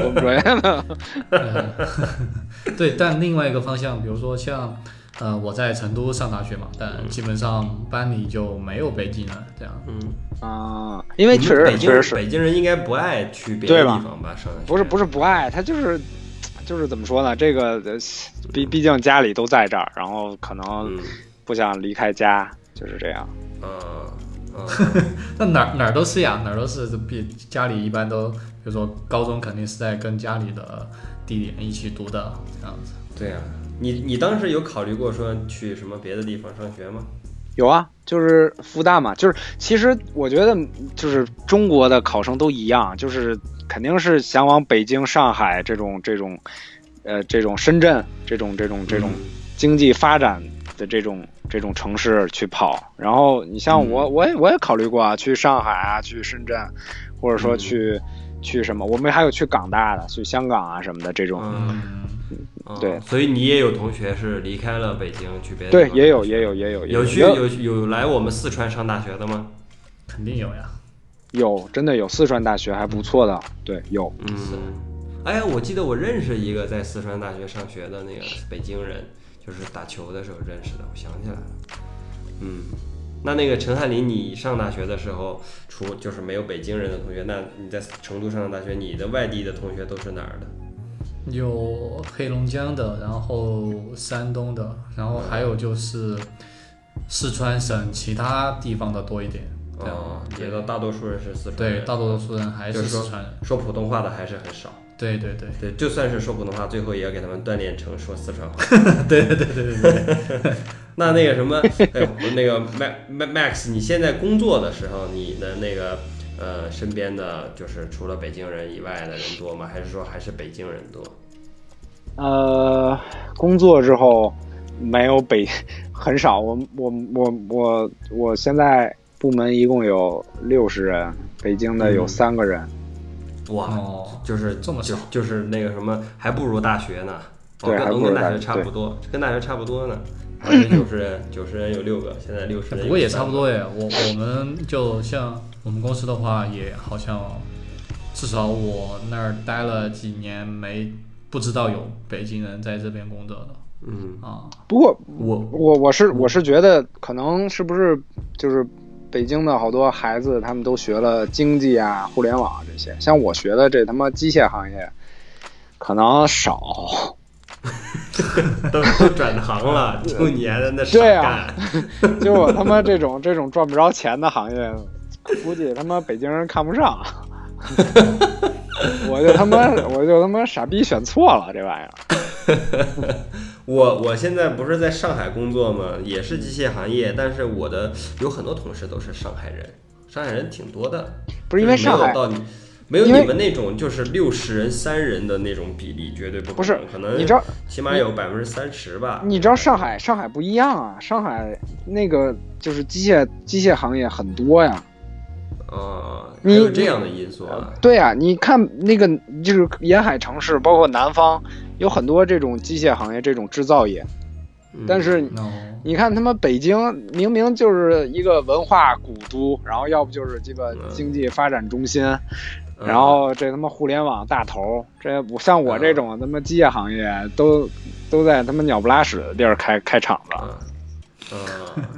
我们专业的，呃 对，但另外一个方向，比如说像呃我在成都上大学嘛，但基本上班里就没有北京人这样。嗯，啊，因为确实北京确实是北京人应该不爱去别的地方吧？不是不是不爱，他就是就是怎么说呢？这个呃毕毕竟家里都在这儿，然后可能嗯不想离开家，就是这样。嗯嗯 那哪儿哪儿都是呀，哪儿都是比家里一般都，比如说高中肯定是在跟家里的地点一起读的这样子。对啊。你你当时有考虑过说去什么别的地方上学吗？有啊，就是复旦嘛，就是其实我觉得就是中国的考生都一样，就是肯定是想往北京、上海这种这种，呃，这种深圳这种这种这种经济发展的这种这种城市去跑。然后你像我，我也我也考虑过啊，去上海啊，去深圳，或者说去、去什么，我们还有去港大的，去香港啊什么的这种。嗯，对所以你也有同学是离开了北京去别的对也有也有也有也有去有有有来我们四川上大学的吗？肯定有呀。有真的有四川大学还不错的，对有。嗯，哎，我记得我认识一个在四川大学上学的那个北京人，就是打球的时候认识的，我想起来了。嗯，那那个陈翰林，你上大学的时候，除就是没有北京人的同学，那你在成都上的大学，你的外地的同学都是哪儿的？有黑龙江的，然后山东的，然后还有就是四川省其他地方的多一点。哦，觉得大多数人是四川人对，大多数人还是四川人。说普通话的还是很少。对对对对，就算是说普通话，最后也要给他们锻炼成说四川话。对对对对对对。那那个什么，哎，那个 Max Max，你现在工作的时候，你的那个呃身边的就是除了北京人以外的人多吗？还是说还是北京人多？呃，工作之后没有北 很少，我我我我我现在部门一共有六十人，北京的有嗯三个人。哇，哦，就是这么小就就是那个什么，还不如大学呢。哦还不如跟大学差不多，跟大学差不多呢。九十人，九十人有六个，现在六十人。不过也差不多。耶。我我们就像我们公司的话，也好像至少我那儿待了几年，没不知道有北京人在这边工作的嗯，啊。不过我我我是我是觉得可能是不是就是北京的好多孩子他们都学了经济啊、互联网这些，像我学的这他妈机械行业可能少。都都转行了，就你还在那傻干。就我他妈这种这种赚不着钱的行业，估计他妈北京人看不上。我就他妈我就他妈傻逼选错了这玩意儿。我我现在不是在上海工作吗？也是机械行业，但是我的有很多同事都是上海人，上海人挺多的。不是因为上海到你没有你们那种就是六十人三人的那种比例，绝对不可能不是可能你知道起码有百分之三十吧。你知道上海上海不一样啊，上海那个就是机械机械行业很多呀。啊，你有这样的因素啊。对啊，你看那个就是沿海城市，包括南方，有很多这种机械行业这种制造业，嗯但是哦，你看他妈北京明明就是一个文化古都，然后要不就是鸡巴经济发展中心，嗯。然后这他妈互联网大头，这不像我这种他妈机械行业都都在他妈鸟不拉屎的地儿开开厂子。啊啊，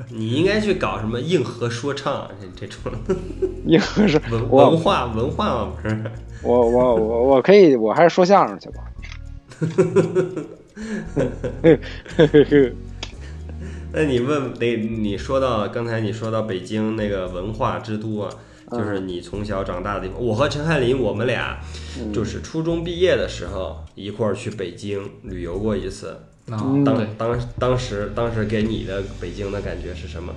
你应该去搞什么硬核说唱这这种。硬核是文文化文化嘛，不是？我我我我可以，我还是说相声去吧。那你问得你说到刚才你说到北京那个文化之都啊，就是你从小长大的地方。我和陈翰林，我们俩就是初中毕业的时候一块儿去北京旅游过一次。当当当时当时给你的北京的感觉是什么？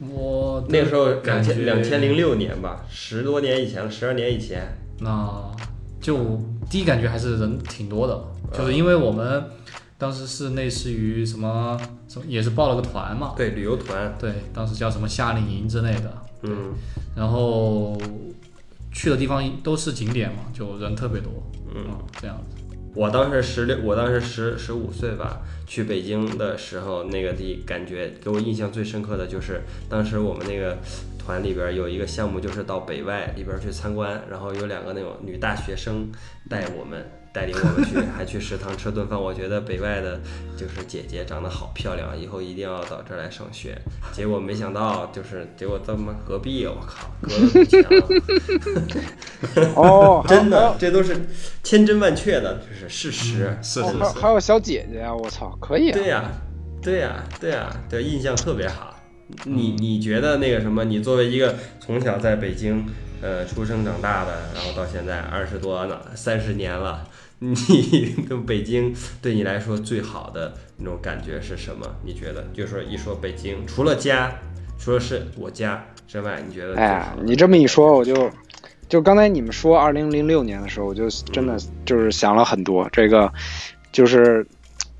我那个时候两千两千零六年吧，十多年以前了，十二年以前。那就第一感觉还是人挺多的，就是因为我们当时是类似于什么什么，也是报了个团嘛，对，旅游团，对，当时叫什么夏令营之类的，嗯。然后去的地方都是景点嘛，就人特别多，嗯，这样子。我当时十六，我当时十十五岁吧，去北京的时候，那个地感觉给我印象最深刻的就是当时我们那个团里边有一个项目，就是到北外里边去参观，然后有两个那种女大学生带我们。带领我们去，还去食堂吃顿饭。我觉得北外的，就是姐姐长得好漂亮，以后一定要到这儿来上学。结果没想到，就是结果他妈隔壁，我靠，隔了墙。哦，真的，这都是千真万确的，就是事实。是哦还还有小姐姐啊！我操，可以啊！对呀、对呀、对呀、对，印象特别好。你你觉得那个什么？你作为一个从小在北京呃出生长大的，然后到现在二十多呢，三十年了，你对北京对你来说最好的那种感觉是什么？你觉得？就说一说北京，除了家，除了是我家之外，你觉得最哎呀，你这么一说，我就就刚才你们说二零零六年的时候，我就真的就是想了很多。这个就是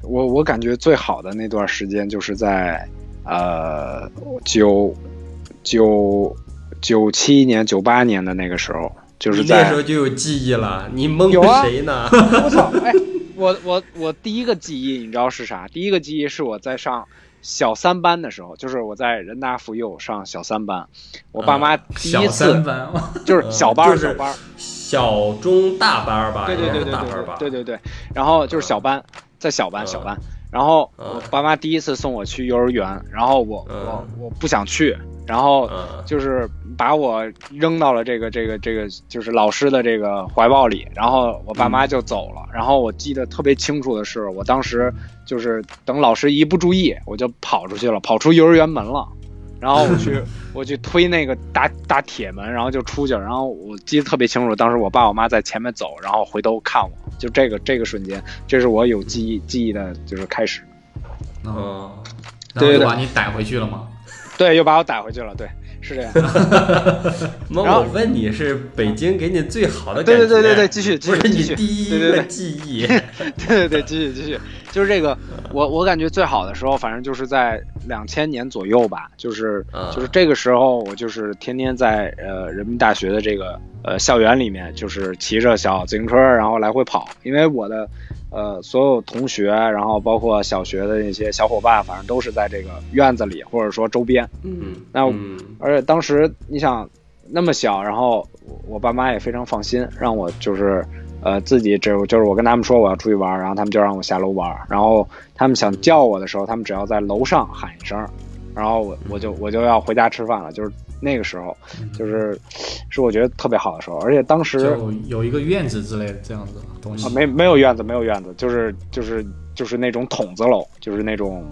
我我感觉最好的那段时间，就是在呃九九九七年、九八年的那个时候，就是在那时候就有记忆了，你蒙谁呢？我操！哎，我我我第一个记忆你知道是啥？第一个记忆是我在上小三班的时候，就是我在人大附幼上小三班，我爸妈第一次、就是小班小班，小中大班吧，对对对对对对？对对对，然后就是小班，在小班嗯小班，然后嗯我爸妈第一次送我去幼儿园，然后我嗯我我不想去，然后嗯就是把我扔到了这个这个这个就是老师的这个怀抱里，然后我爸妈就走了。然后我记得特别清楚的是，我当时就是等老师一不注意，我就跑出去了，跑出幼儿园门了。然后我去 我去推那个大大铁门，然后就出去了。然后我记得特别清楚，当时我爸我妈在前面走，然后回头看我，就这个这个瞬间，这是我有记忆记忆的就是开始。嗯，嗯，然后对对对又把你逮回去了吗？对，又把我逮回去了。对，是这样。那然后我问你是北京给你最好的感对觉？对对对对，继续继续继续。第一对对对个记忆。对对对，继续继续，就是这个，我我感觉最好的时候，反正就是在两千年左右吧，就是啊就是这个时候，我就是天天在呃人民大学的这个呃校园里面，就是骑着小自行车，然后来回跑，因为我的呃所有同学，然后包括小学的那些小伙伴，反正都是在这个院子里或者说周边，嗯，那嗯而且当时你想那么小，然后我我爸妈也非常放心，让我就是呃自己只就是我跟他们说我要出去玩儿，然后他们就让我下楼玩儿，然后他们想叫我的时候，他们只要在楼上喊一声，然后我我就我就要回家吃饭了，就是那个时候，就是 是我觉得特别好的时候，而且当时就有一个院子之类的这样子的东西啊，。没没有院子，没有院子，就是就是就是那种筒子楼，就是那种，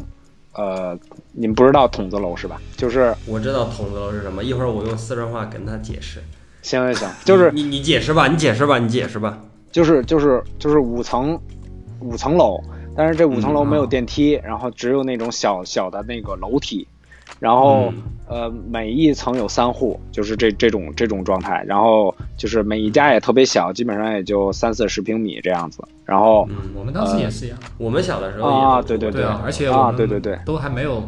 呃，你们不知道筒子楼是吧？就是我知道筒子楼是什么，一会儿我用四川话跟他解释。行行行，就是你你解释吧，你解释吧，你解释吧。就是就是就是五层五层楼，但是这五层楼嗯没有啊。电梯，然后只有那种小小的那个楼梯，然后、呃每一层有三户，就是这这种这种状态，然后就是每一家也特别小，基本上也就三四十平米这样子，然后嗯，我们当时也是一样，我们小的时候也啊对对对对啊，而且啊对对对。都还没有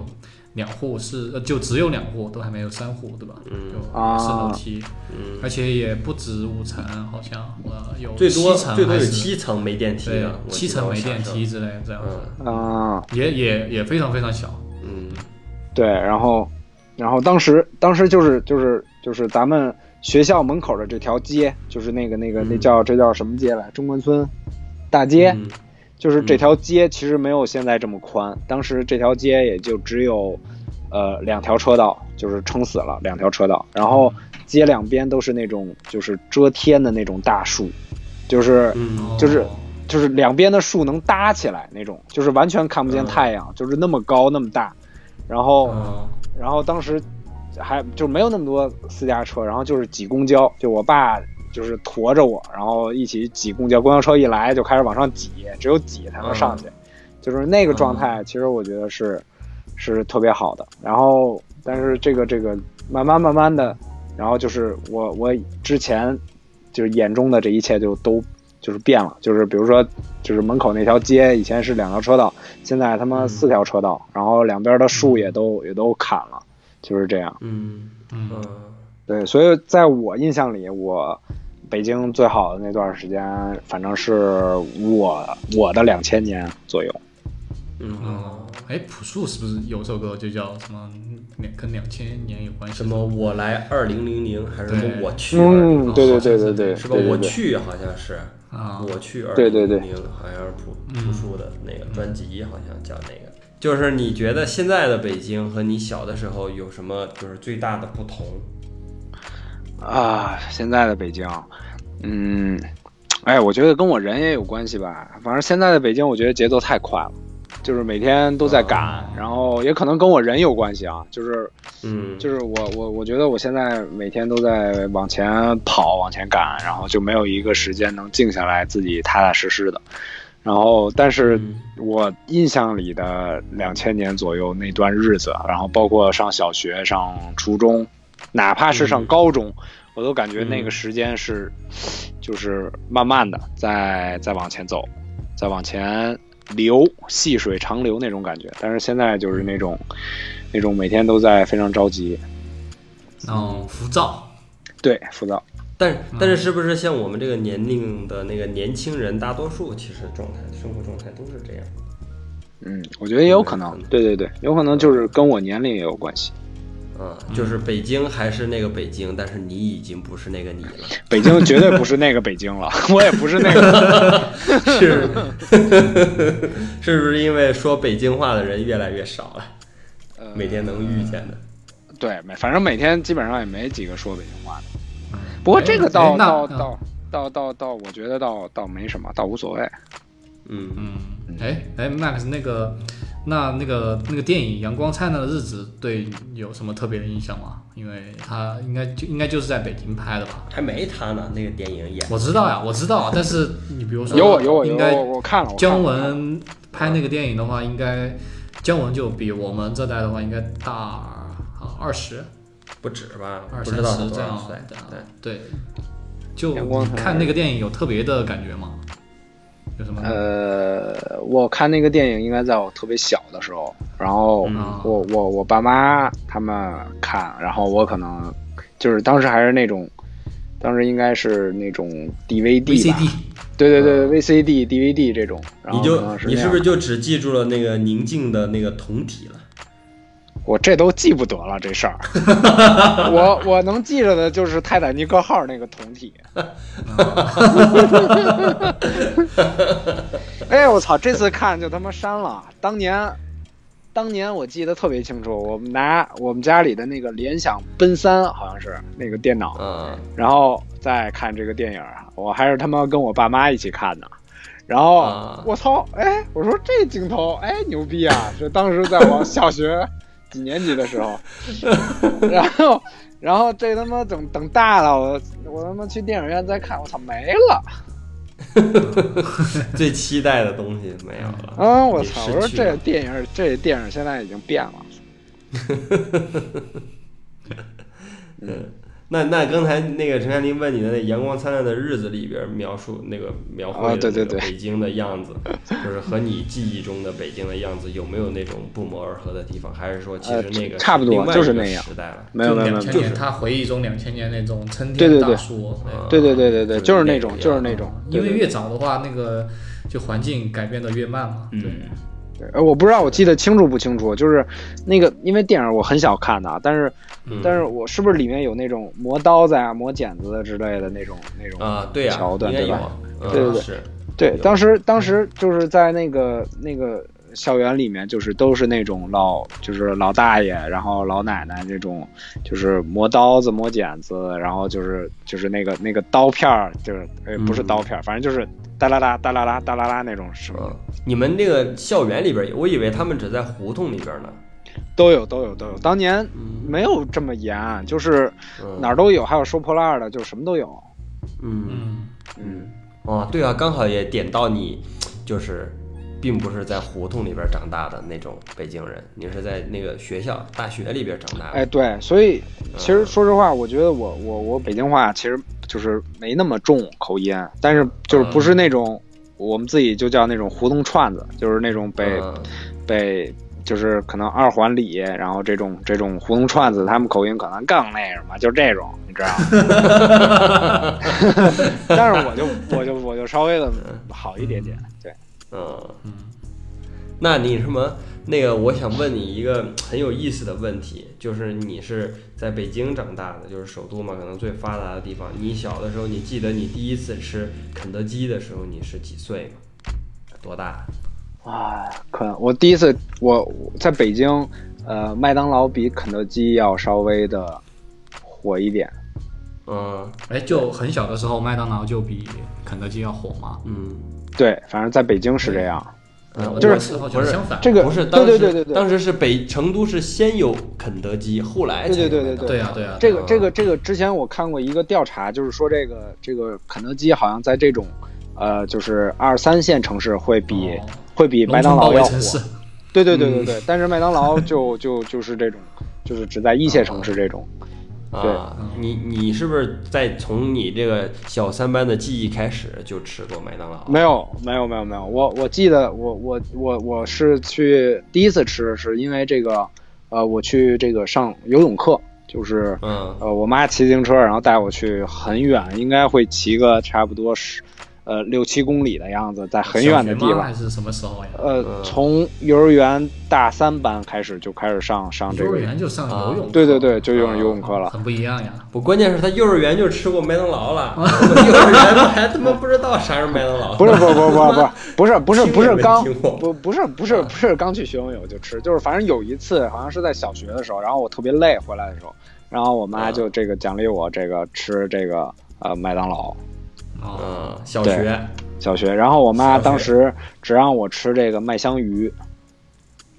两户是，呃就只有两户，都还没有三户，对吧？嗯。就啊。楼梯，嗯，而且也不止五层，好像呃有最多七层最多有七层没电梯对的，七层没电梯之类这样子，啊、也也也非常非常小。嗯。对，然后，然后当时当时就是就是就是咱们学校门口的这条街，就是那个那个那嗯。叫这叫什么街来？中关村大街，嗯就是这条街其实没有现在这么宽，当时这条街也就只有呃两条车道，就是撑死了两条车道，然后街两边都是那种就是遮天的那种大树，就是嗯。就是哦就是两边的树能搭起来那种，就是完全看不见嗯。太阳，就是那么高那么大，然后。哦然后当时还就没有那么多私家车，然后就是挤公交，就我爸就是驮着我，然后一起挤公交，公交车一来就开始往上挤，只有挤才能上去，就是那个状态，其实我觉得是是特别好的。然后，但是这个这个慢慢慢慢的，然后就是我我之前就是眼中的这一切就都就是变了，就是比如说就是门口那条街以前是两条车道，现在他妈四条车道，然后两边的树也都也都砍了，就是这样。嗯。嗯。嗯。对，所以在我印象里，我北京最好的那段时间，反正是我我的两千年左右。嗯哦，哎，朴树是不是有首歌就叫什么两跟两千年有关系？什么我来二零零零还是什么我去嗯，对对对对对，是吧？我去好像是啊？我去二对对对零零零，好像是朴朴树的那个专辑，好像叫那个。就是你觉得现在的北京和你小的时候有什么就是最大的不同？啊，现在的北京，嗯，哎，我觉得跟我人也有关系吧。反正现在的北京，我觉得节奏太快了，就是每天都在赶，然后也可能跟我人有关系啊，就是嗯，就是我我我觉得我现在每天都在往前跑，往前赶，然后就没有一个时间能静下来自己踏踏实实的。然后，但是嗯我印象里的两千年左右那段日子，然后包括上小学、上初中，哪怕是上嗯。高中，我都感觉那个嗯。时间是，就是慢慢的在在往前走，在往前流，细水长流那种感觉。但是现在就是那种那种每天都在非常着急，然后浮躁，对，浮躁。但是但是是不是像我们这个年龄的那个年轻人，大多数其实状态生活状态都是这样。嗯，我觉得也有可能。嗯，对对对，有可能就是跟我年龄也有关系。啊，就是北京还是那个北京，但是你已经不是那个你了。北京绝对不是那个北京了，我也不是那个。是，是不是因为说北京话的人越来越少了？呃每天能遇见的，对，每反正每天基本上也没几个说北京话的。不过这个倒倒嗯倒倒倒倒，我觉得倒倒没什么，倒无所谓。嗯，嗯，哎哎，Max 那个，那那个那个电影《阳光灿烂的日子》对你有什么特别的印象吗？因为他应该就应该就是在北京拍的吧？还没他呢，那个电影演。我知道呀，我知道，但是你比如说有我有我应该我我看了，姜文拍那个电影的话，应该姜文就比我们这代的话应该大啊二十不止吧？二十这样。对，对，就看那个电影有特别的感觉吗？有什么？呃，我看那个电影应该在我特别小的时候，然后嗯。我我我爸妈他们看，然后我可能就是当时还是那种，当时应该是那种 DVD 吧。VCD 对对对嗯，VCD、DVD 这种，然后你就你是不是就只记住了那个宁静的那个铜体了？我这都记不得了这事儿，我我能记着的就是泰坦尼克号那个同体。哎，我操！这次看就他妈删了。当年，当年我记得特别清楚，我们拿我们家里的那个联想奔三，好像是那个电脑，嗯，然后再看这个电影儿，我还是他妈跟我爸妈一起看的。然后、啊我操，哎，我说这镜头，哎，牛逼啊！是当时在我小学几年级的时候，然后，然后这他妈等等大了，我我他妈去电影院再看，我操，没了。最期待的东西没有了。嗯，我操！我说这电影，这电影现在已经变了。嗯，那那刚才那个陈山林问你的那《阳光灿烂的日子》里边描述那个描绘的那个啊对对对北京的样子，就是和你记忆中的北京的样子有没有那种不谋而合的地方？还是说其实那个呃差不多另外一个就是那样时代了？没有没有没有两，千就是年，他回忆中两千年那种撑对对对天大树，哎对对对对对，就是那种，就是那种。对对因为越早的话，那个就环境改变的越慢嘛。对，嗯对呃，我不知道我记得清楚不清楚，就是那个，因为电影我很小看的，但是嗯。但是我是不是里面有那种磨刀子啊、磨剪子的之类的那种那种啊，对呀、桥段，对吧？，嗯对对对。对当时当时就是在那个那个校园里面，就是都是那种老就是老大爷，然后老奶奶这种，就是磨刀子、磨剪子，然后就是就是那个那个刀片儿，就是呃不是嗯刀片儿，反正就是哒啦啦哒啦啦哒啦啦那种声你们那个校园里边有，我以为他们只在胡同里边呢。都有都有都有。当年嗯没有这么严，就是嗯哪儿都有，还有收破烂儿的，就是什么都有。嗯嗯，嗯，哦，对啊，刚好也点到你，就是并不是在胡同里边长大的那种北京人，你是在那个学校、大学里边长大的。哎，对，所以其实嗯说实话，我觉得我我我北京话其实就是没那么重口音，但是就是不是那种、我们自己就叫那种胡同串子，就是那种北、嗯北就是可能二环里，然后这种这种胡同串子，他们口音可能更那什么，就这种，你知道吗？但是我就我就我就稍微的好一点点，对。嗯，那你什么那个？我想问你一个很有意思的问题，就是你是在北京长大的，就是首都嘛，可能最发达的地方。你小的时候，你记得你第一次吃肯德基的时候，你是几岁吗？多大？啊，可能我第一次我我在北京，呃，麦当劳比肯德基要稍微的火一点。嗯哎，就很小的时候，麦当劳就比肯德基要火嘛。嗯对，反正在北京是这样。嗯，就是不是。这个不是当时对对对对对当时是北成都是先有肯德基，后来对对对麦当劳对啊对啊这个这个这个之前我看过一个调查，就是说这个这个肯德基好像在这种呃就是二三线城市会比、哦会比麦当劳要火对对对对对，但是麦当劳就就就是这种，就是只在一线城市这种。对啊，你你是不是在从你这个小三班的记忆开始就吃过麦当劳？没有没有没有没有，我我记得我我我我是去第一次吃，是因为这个呃我去这个上游泳课，就是嗯。呃我妈骑自行车，然后带我去很远，应该会骑个差不多十呃六七公里的样子，在很远的地方还。是什么时候呀？呃嗯，从幼儿园大三班开始就开始上上这个幼儿，园就上游泳课，对对对，就用游泳课了。很不一样呀。不，关键是他幼儿园就吃过麦当劳了，幼儿园还他妈不知道啥是麦当劳。不是不是不是不是不是不是不是刚不不是不是不是刚去学游泳就吃，就是反正有一次好像是在小学的时候，然后我特别累回来的时候，然后我妈就这个奖励我这个吃这个呃麦当劳哦，嗯，小学。小学，然后我妈当时只让我吃这个麦香鱼，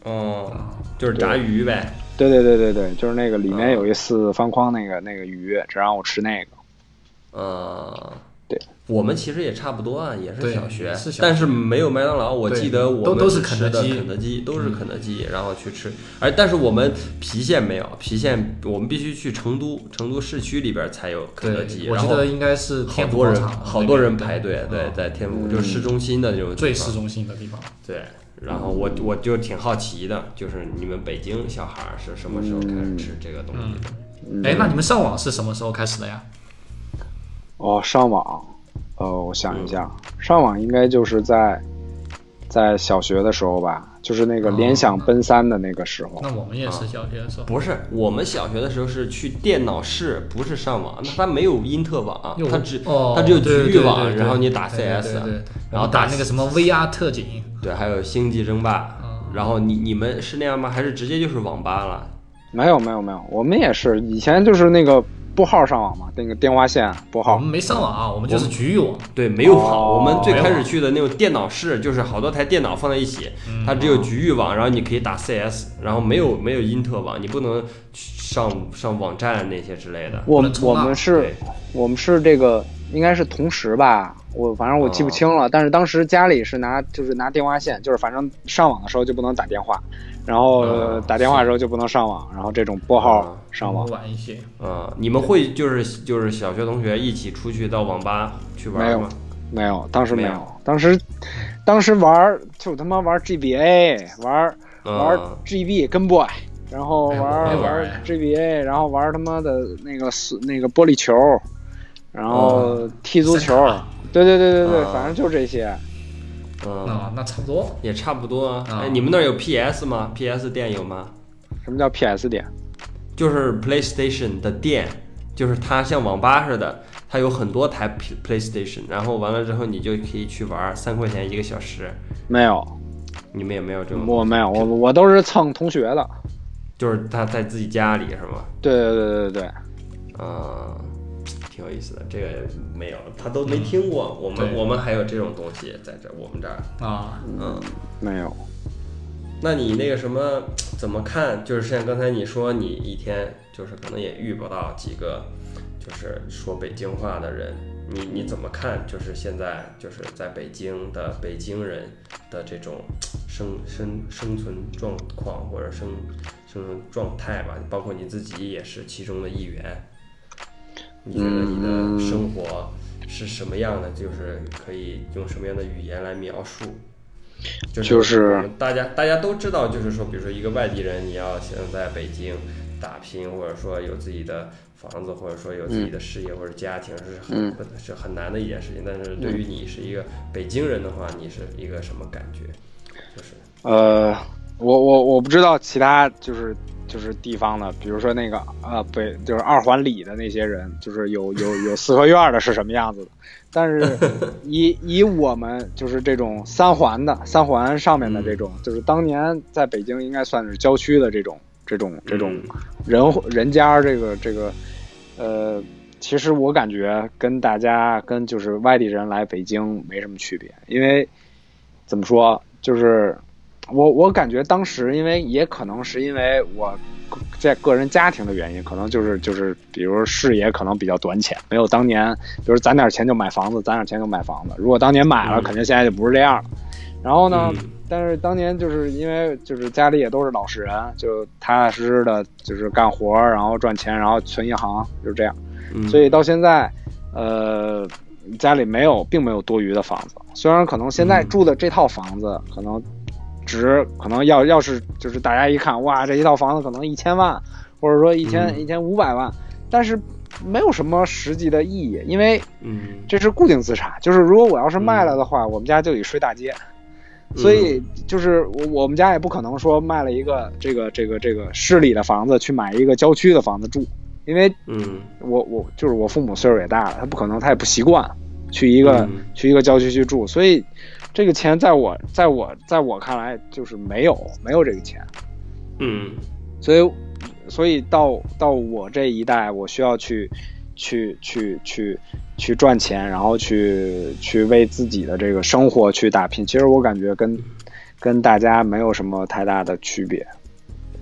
哦，就是炸鱼呗。对对对对对，就是那个里面嗯。有一四方框那个那个鱼，只让我吃那个。嗯，对，我们其实也差不多啊，也是小学，是小学但是没有麦当劳。我记得我们都都是吃的肯德基肯德基都是肯德基，然后去吃。而但是我们郫县没有，郫县我们必须去成都，成都市区里边才有肯德基。我然后记得应该是好天府多人广场好多人排队，对，嗯在天府就是市中心的那种最市中心的地方。对，然后我我就挺好奇的，就是你们北京小孩儿是什么时候开始吃这个东西的？嗯哎，那你们上网是什么时候开始的呀？哦，上网，呃，我想一下，嗯上网应该就是在在小学的时候吧，就是那个哦联想奔三的那个时候。那我们也是小学的时候。不是，我们小学的时候是去电脑室，不是上网，那它没有因特网，有它只哦，它只有局域网，对对对然后你打对对 CS，对对然后打那个什么 VR 特警，对，还有星际争霸，嗯然后你你们是那样吗？还是直接就是网吧了？没有没有没有，我们也是以前就是那个拨号上网嘛，那个电话线拨号我们。没上网啊，我们就是局域网。对，没有网。哦我们最开始去的那种电脑室，就是好多台电脑放在一起，它只有局域网，然后你可以打 CS，然后没有没有因特网，你不能上上网站那些之类的。我不能冲浪我们是，我们是这个应该是同时吧，我反正我记不清了，但是当时家里是拿就是拿电话线，就是反正上网的时候就不能打电话，然后、嗯打电话的时候就不能上网，然后这种拨号上网晚一些。嗯，你们会就是就是小学同学一起出去到网吧去玩吗？没有，当时没有，没有当时当时玩就他妈玩 GBA 玩儿玩嗯 GB 跟 boy，然后玩玩 GBA，然后玩他妈的那个死那个玻璃球，然后踢足球对对对对对，啊反正就这些。嗯，啊，那差不多。也差不多哎，你们那儿有 PS 吗？PS 店有吗？什么叫 PS 店？就是 PlayStation 的店，就是它像网吧似的，它有很多台 PlayStation，然后完了之后你就可以去玩，三块钱一个小时。没有，你们也没有这种？我没有，我我都是蹭同学的。就是他在自己家里是吗？对对对对对，嗯，挺有意思的，这个没有，他都没听过。我们我们还有这种东西在这儿，我们这儿，啊，嗯。没有。那你那个什么怎么看？就是像刚才你说，你一天就是可能也遇不到几个就是说北京话的人，你你怎么看？就是现在就是在北京的北京人的这种生生生存状况或者生生存状态吧，包括你自己也是其中的一员。你觉得你的生活是什么样的？就是可以用什么样的语言来描述？就是就是大家大家都知道，就是说，比如说一个外地人，你要想在北京打拼，或者说有自己的房子，或者说有自己的事业或者家庭，是很、是很难的一件事情。但是对于你是一个北京人的话，你是一个什么感觉？就是呃，我我我不知道其他就是就是地方的，比如说那个呃北就是二环里的那些人，就是有有有四合院的是什么样子的，但是 以以我们就是这种三环的三环上面的这种，就是当年在北京应该算是郊区的这种这种这种人人家这个这个呃。其实我感觉跟大家跟就是外地人来北京没什么区别，因为怎么说，就是我我感觉当时，因为也可能是因为我在个人家庭的原因，可能就是就是，比如视野可能比较短浅，没有当年，比如攒点钱就买房子，攒点钱就买房子。如果当年买了，嗯肯定现在就不是这样了。然后呢，嗯但是当年就是因为就是家里也都是老实人，就踏踏实实的，就是干活，然后赚钱，然后存银行，就是这样。嗯所以到现在，呃，家里没有，并没有多余的房子。虽然可能现在嗯住的这套房子可能值，可能要要是就是大家一看，哇，这一套房子可能一千万，或者说一千嗯。一千五百万，但是没有什么实际的意义，因为嗯。这是固定资产，就是如果我要是卖了的话，我们家就得睡大街。所以就是我我们家也不可能说卖了一个这个这个这个市里的房子去买一个郊区的房子住，因为嗯。我我就是我父母岁数也大了，他不可能他也不习惯去一个、嗯。去一个郊区去住，所以这个钱在我在我在我看来就是没有没有这个钱，嗯。所以所以到到我这一代，我需要去去去去去赚钱，然后去去为自己的这个生活去打拼。其实我感觉跟跟大家没有什么太大的区别，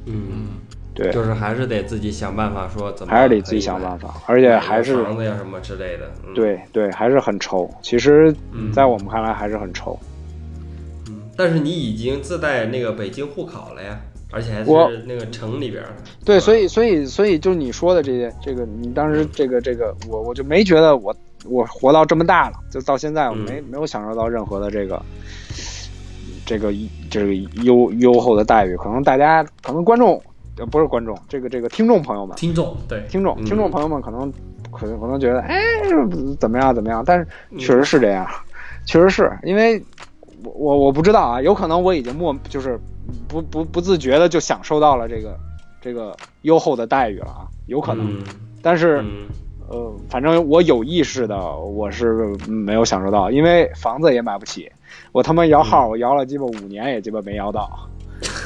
嗯，对，就是还是得自己想办法说怎么还是得自己想办法，而且还是房子呀什么之类的。嗯、，对对，还是很愁。其实嗯，在我们看来还是很愁。嗯，但是你已经自带那个北京户口了呀，而且还我是那个城里边儿。对，所以所以所以就你说的这些，这个你当时这个这个，我我就没觉得我我活到这么大了，就到现在我没、没有享受到任何的这个这个这个优优厚的待遇。可能大家可能观众呃不是观众，这个这个听众朋友们，听众对，听众嗯听众朋友们可能可能可能觉得哎怎么样怎么样，但是确实是这样，确实是。因为我我我不知道啊，有可能我已经默就是不不不自觉的就享受到了这个这个优厚的待遇了啊，有可能，嗯。但是、嗯呃，反正我有意识的我是没有享受到，因为房子也买不起，我他妈摇号我摇了鸡巴五年也鸡巴没摇到，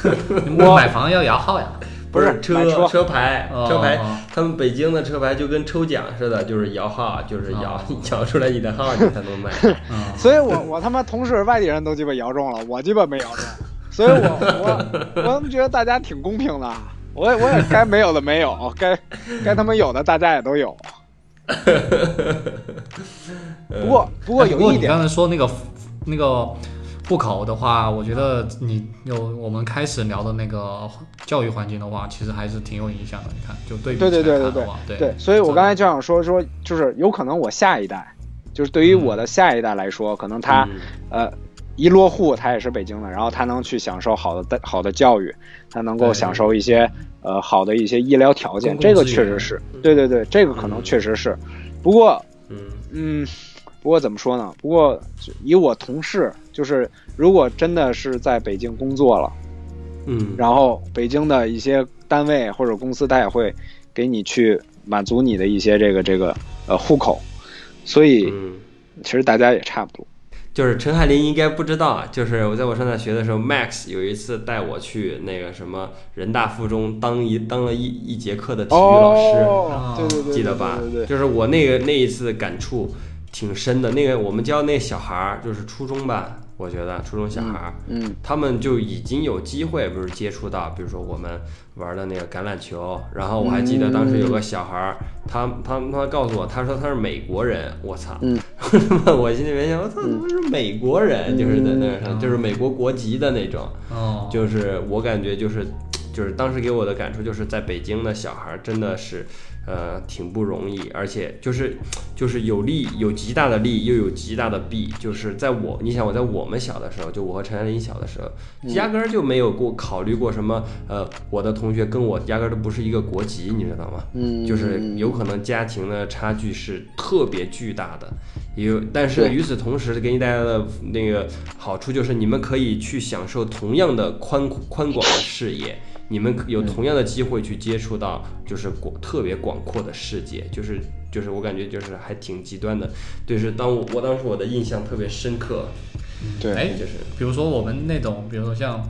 我买房要摇号呀，不是车买车。牌哦车牌哦，他们北京的车牌就跟抽奖似的，就是摇号，就是摇哦。摇出来你的号，你才能买。嗯，所以我我他妈同事外地人都鸡巴摇中了，我鸡巴没摇中，所以我我 我怎么觉得大家挺公平的，我也我也该没有的没有，该该他妈有的大家也都有。不过不过哎不过有一点。你刚才说那个那个户口的话，我觉得你有我们开始聊的那个教育环境的话，其实还是挺有影响的。你看，就对比对对对对对对，所以我刚才就想说说，就是有可能我下一代，就是对于我的下一代来说，可能他、嗯呃一落户他也是北京的，然后他能去享受好的好的教育，他能够享受一些呃好的一些医疗条件，这个确实是，对对对，这个可能嗯确实是，不过嗯。嗯，不过怎么说呢？不过以我同事，就是如果真的是在北京工作了，嗯，然后北京的一些单位或者公司，他也会给你去满足你的一些这个这个呃户口，所以嗯。其实大家也差不多。就是陈海林应该不知道啊，就是我在我上大学的时候 Max 有一次带我去那个什么人大附中当一当了一一节课的体育老师，哦，对对对，记得吧？对对对，就是我那个那一次感触挺深的。那个我们教那小孩儿，就是初中吧，我觉得初中小孩儿，嗯他们就已经有机会，不是接触到，比如说我们玩的那个橄榄球。然后我还记得当时有个小孩儿，他他他告诉我，他说他是美国人，我操！嗯我心里面想，我操，怎么是美国人？就是在那儿上，就是美国国籍的那种。哦，就是我感觉就是，就是当时给我的感触就是在北京的小孩儿真的是，呃，挺不容易，而且就是就是有利有极大的利，又有极大的弊。就是在我，你想我在我们小的时候，就我和陈安林小的时候，压根儿就没有过考虑过什么，呃，我的同学跟我压根儿都不是一个国籍，你知道吗？嗯，就是有可能家庭的差距是特别巨大的，也有，但是与此同时给你带来的那个好处就是你们可以去享受同样的宽宽广的视野，你们有同样的机会去接触到就是广特别广阔的世界，就是就是我感觉就是还挺极端的，就是当我我当时我的印象特别深刻，对，哎，就是比如说我们那种，比如说像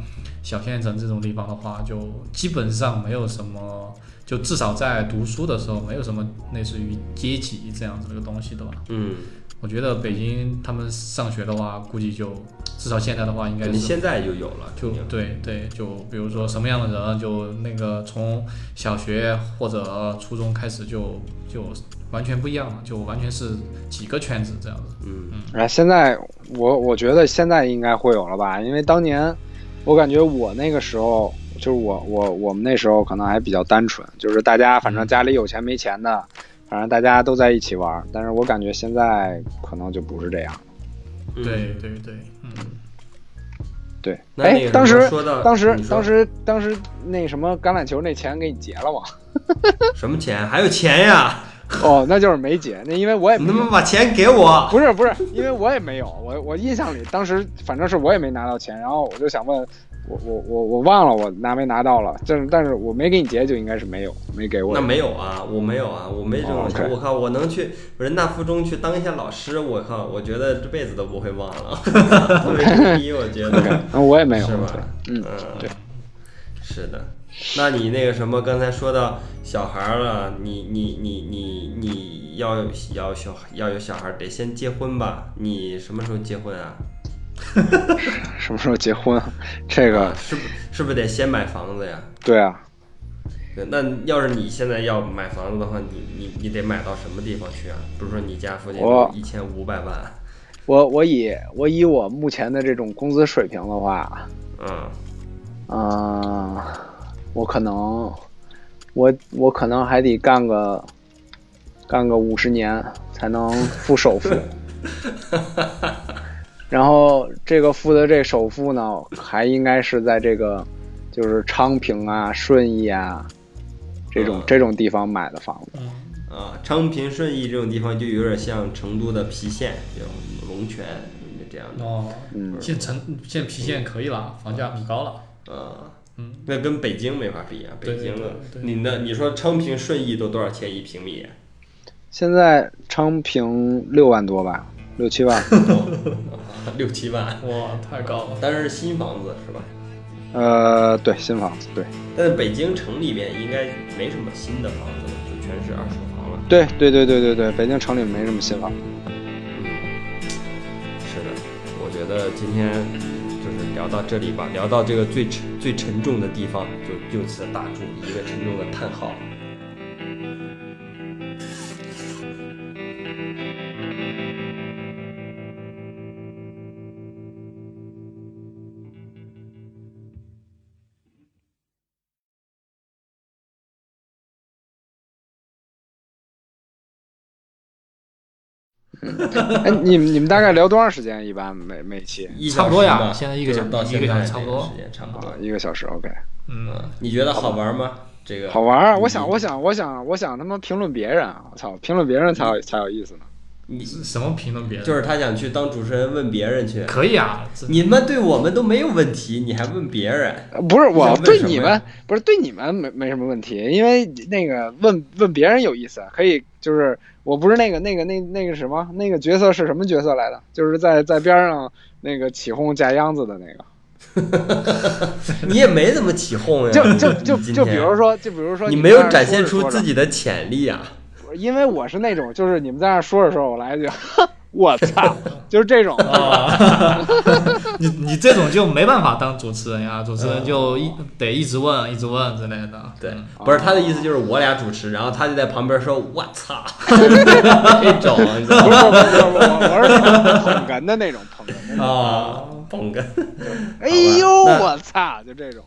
小县城这种地方的话，就基本上没有什么，就至少在读书的时候没有什么类似于阶级这样子的一个东西的吧。嗯，我觉得北京他们上学的话，估计就至少现在的话，应该是现在就有了，就对对，就比如说什么样的人，就那个从小学或者初中开始就就完全不一样了，就完全是几个圈子这样子。嗯哎，现在我我觉得现在应该会有了吧，因为当年我感觉我那个时候，就是我我我们那时候可能还比较单纯，就是大家反正家里有钱没钱的，反正大家都在一起玩儿。但是我感觉现在可能就不是这样。嗯对对对，嗯。对，哎当时说到当时当时当时那什么橄榄球那钱给你结了吗？什么钱？还有钱呀？哦，那就是没结，那因为我也能不能把钱给我！不是不是，因为我也没有，我我印象里当时反正是我也没拿到钱，然后我就想问，我我我我忘了我拿没拿到了，但是但是我没给你结就应该是没有，没给我。那没有啊，我没有啊，我没这种我靠，我能去人大附中去当一下老师，我靠，我觉得这辈子都不会忘了，特别牛逼，我觉得。嗯，我也没有，是吧？嗯，对，是的。那你那个什么，刚才说到小孩了，你你你你你要有要小要有小孩，得先结婚吧？你什么时候结婚啊？什么时候结婚？这个是不是不是得先买房子呀？对啊，对，那要是你现在要买房子的话，你你你得买到什么地方去啊？比如说你家附近我一千五百万，我我以我以我目前的这种工资水平的话，嗯，嗯、我可能我我可能还得干个干个五十年才能付首付，然后这个付的这首付呢，还应该是在这个就是昌平啊、顺义啊这种嗯这种地方买的房子。嗯，啊，昌平、顺义这种地方就有点像成都的郫县这种龙泉这样的，哦，嗯，现成现郫县可以了，房价很高了。啊，嗯，那跟北京没法比啊，北京的对对你那你说昌平、顺义都多少钱一平米？现在昌平六万多吧，六七万。六七万，哇，太高了。但是是新房子是吧？呃，对，新房子，对，但北京城里面应该没什么新的房子了，就全是二手房了。对，对，对，对，对，对，北京城里没什么新房。嗯，是的，我觉得今天就是聊到这里吧，聊到这个最沉最沉重的地方，就就此打住一个沉重的叹号。哎，你们你们大概聊多长时间？一般每每期差不多呀现在一个小时到一个小时差不多差不多啊。，一个小时，OK，嗯，嗯，你觉得好玩吗？这个好玩儿。你我想，我想，我想，我想他妈评论别人啊！我操，评论别人才有才有意思呢。你什么评论别人？就是他想去当主持人问别人去，可以啊，你们对我们都没有问题，你还问别人？呃不是我对你们，不是对你们没没什么问题，因为那个问问别人有意思，可以就是我不是那个那个那那个什么那个角色是什么角色来的？就是在在边上那个起哄架秧子的那个，你也没怎么起哄呀，就就就就比如说就比如说你没有展现出自己的潜力啊。因为我是那种，就是你们在那说着说着，我来一句，我操，就是这种。啊 你你这种就没办法当主持人呀，主持人就一得一直问一直问之类的。对嗯，不是他的意思，就是我俩主持，然后他就在旁边说：“我操！”这种，不是？不是不是，我我是捧哏的那种捧哏。啊，捧哏。哎呦，我操，就这种。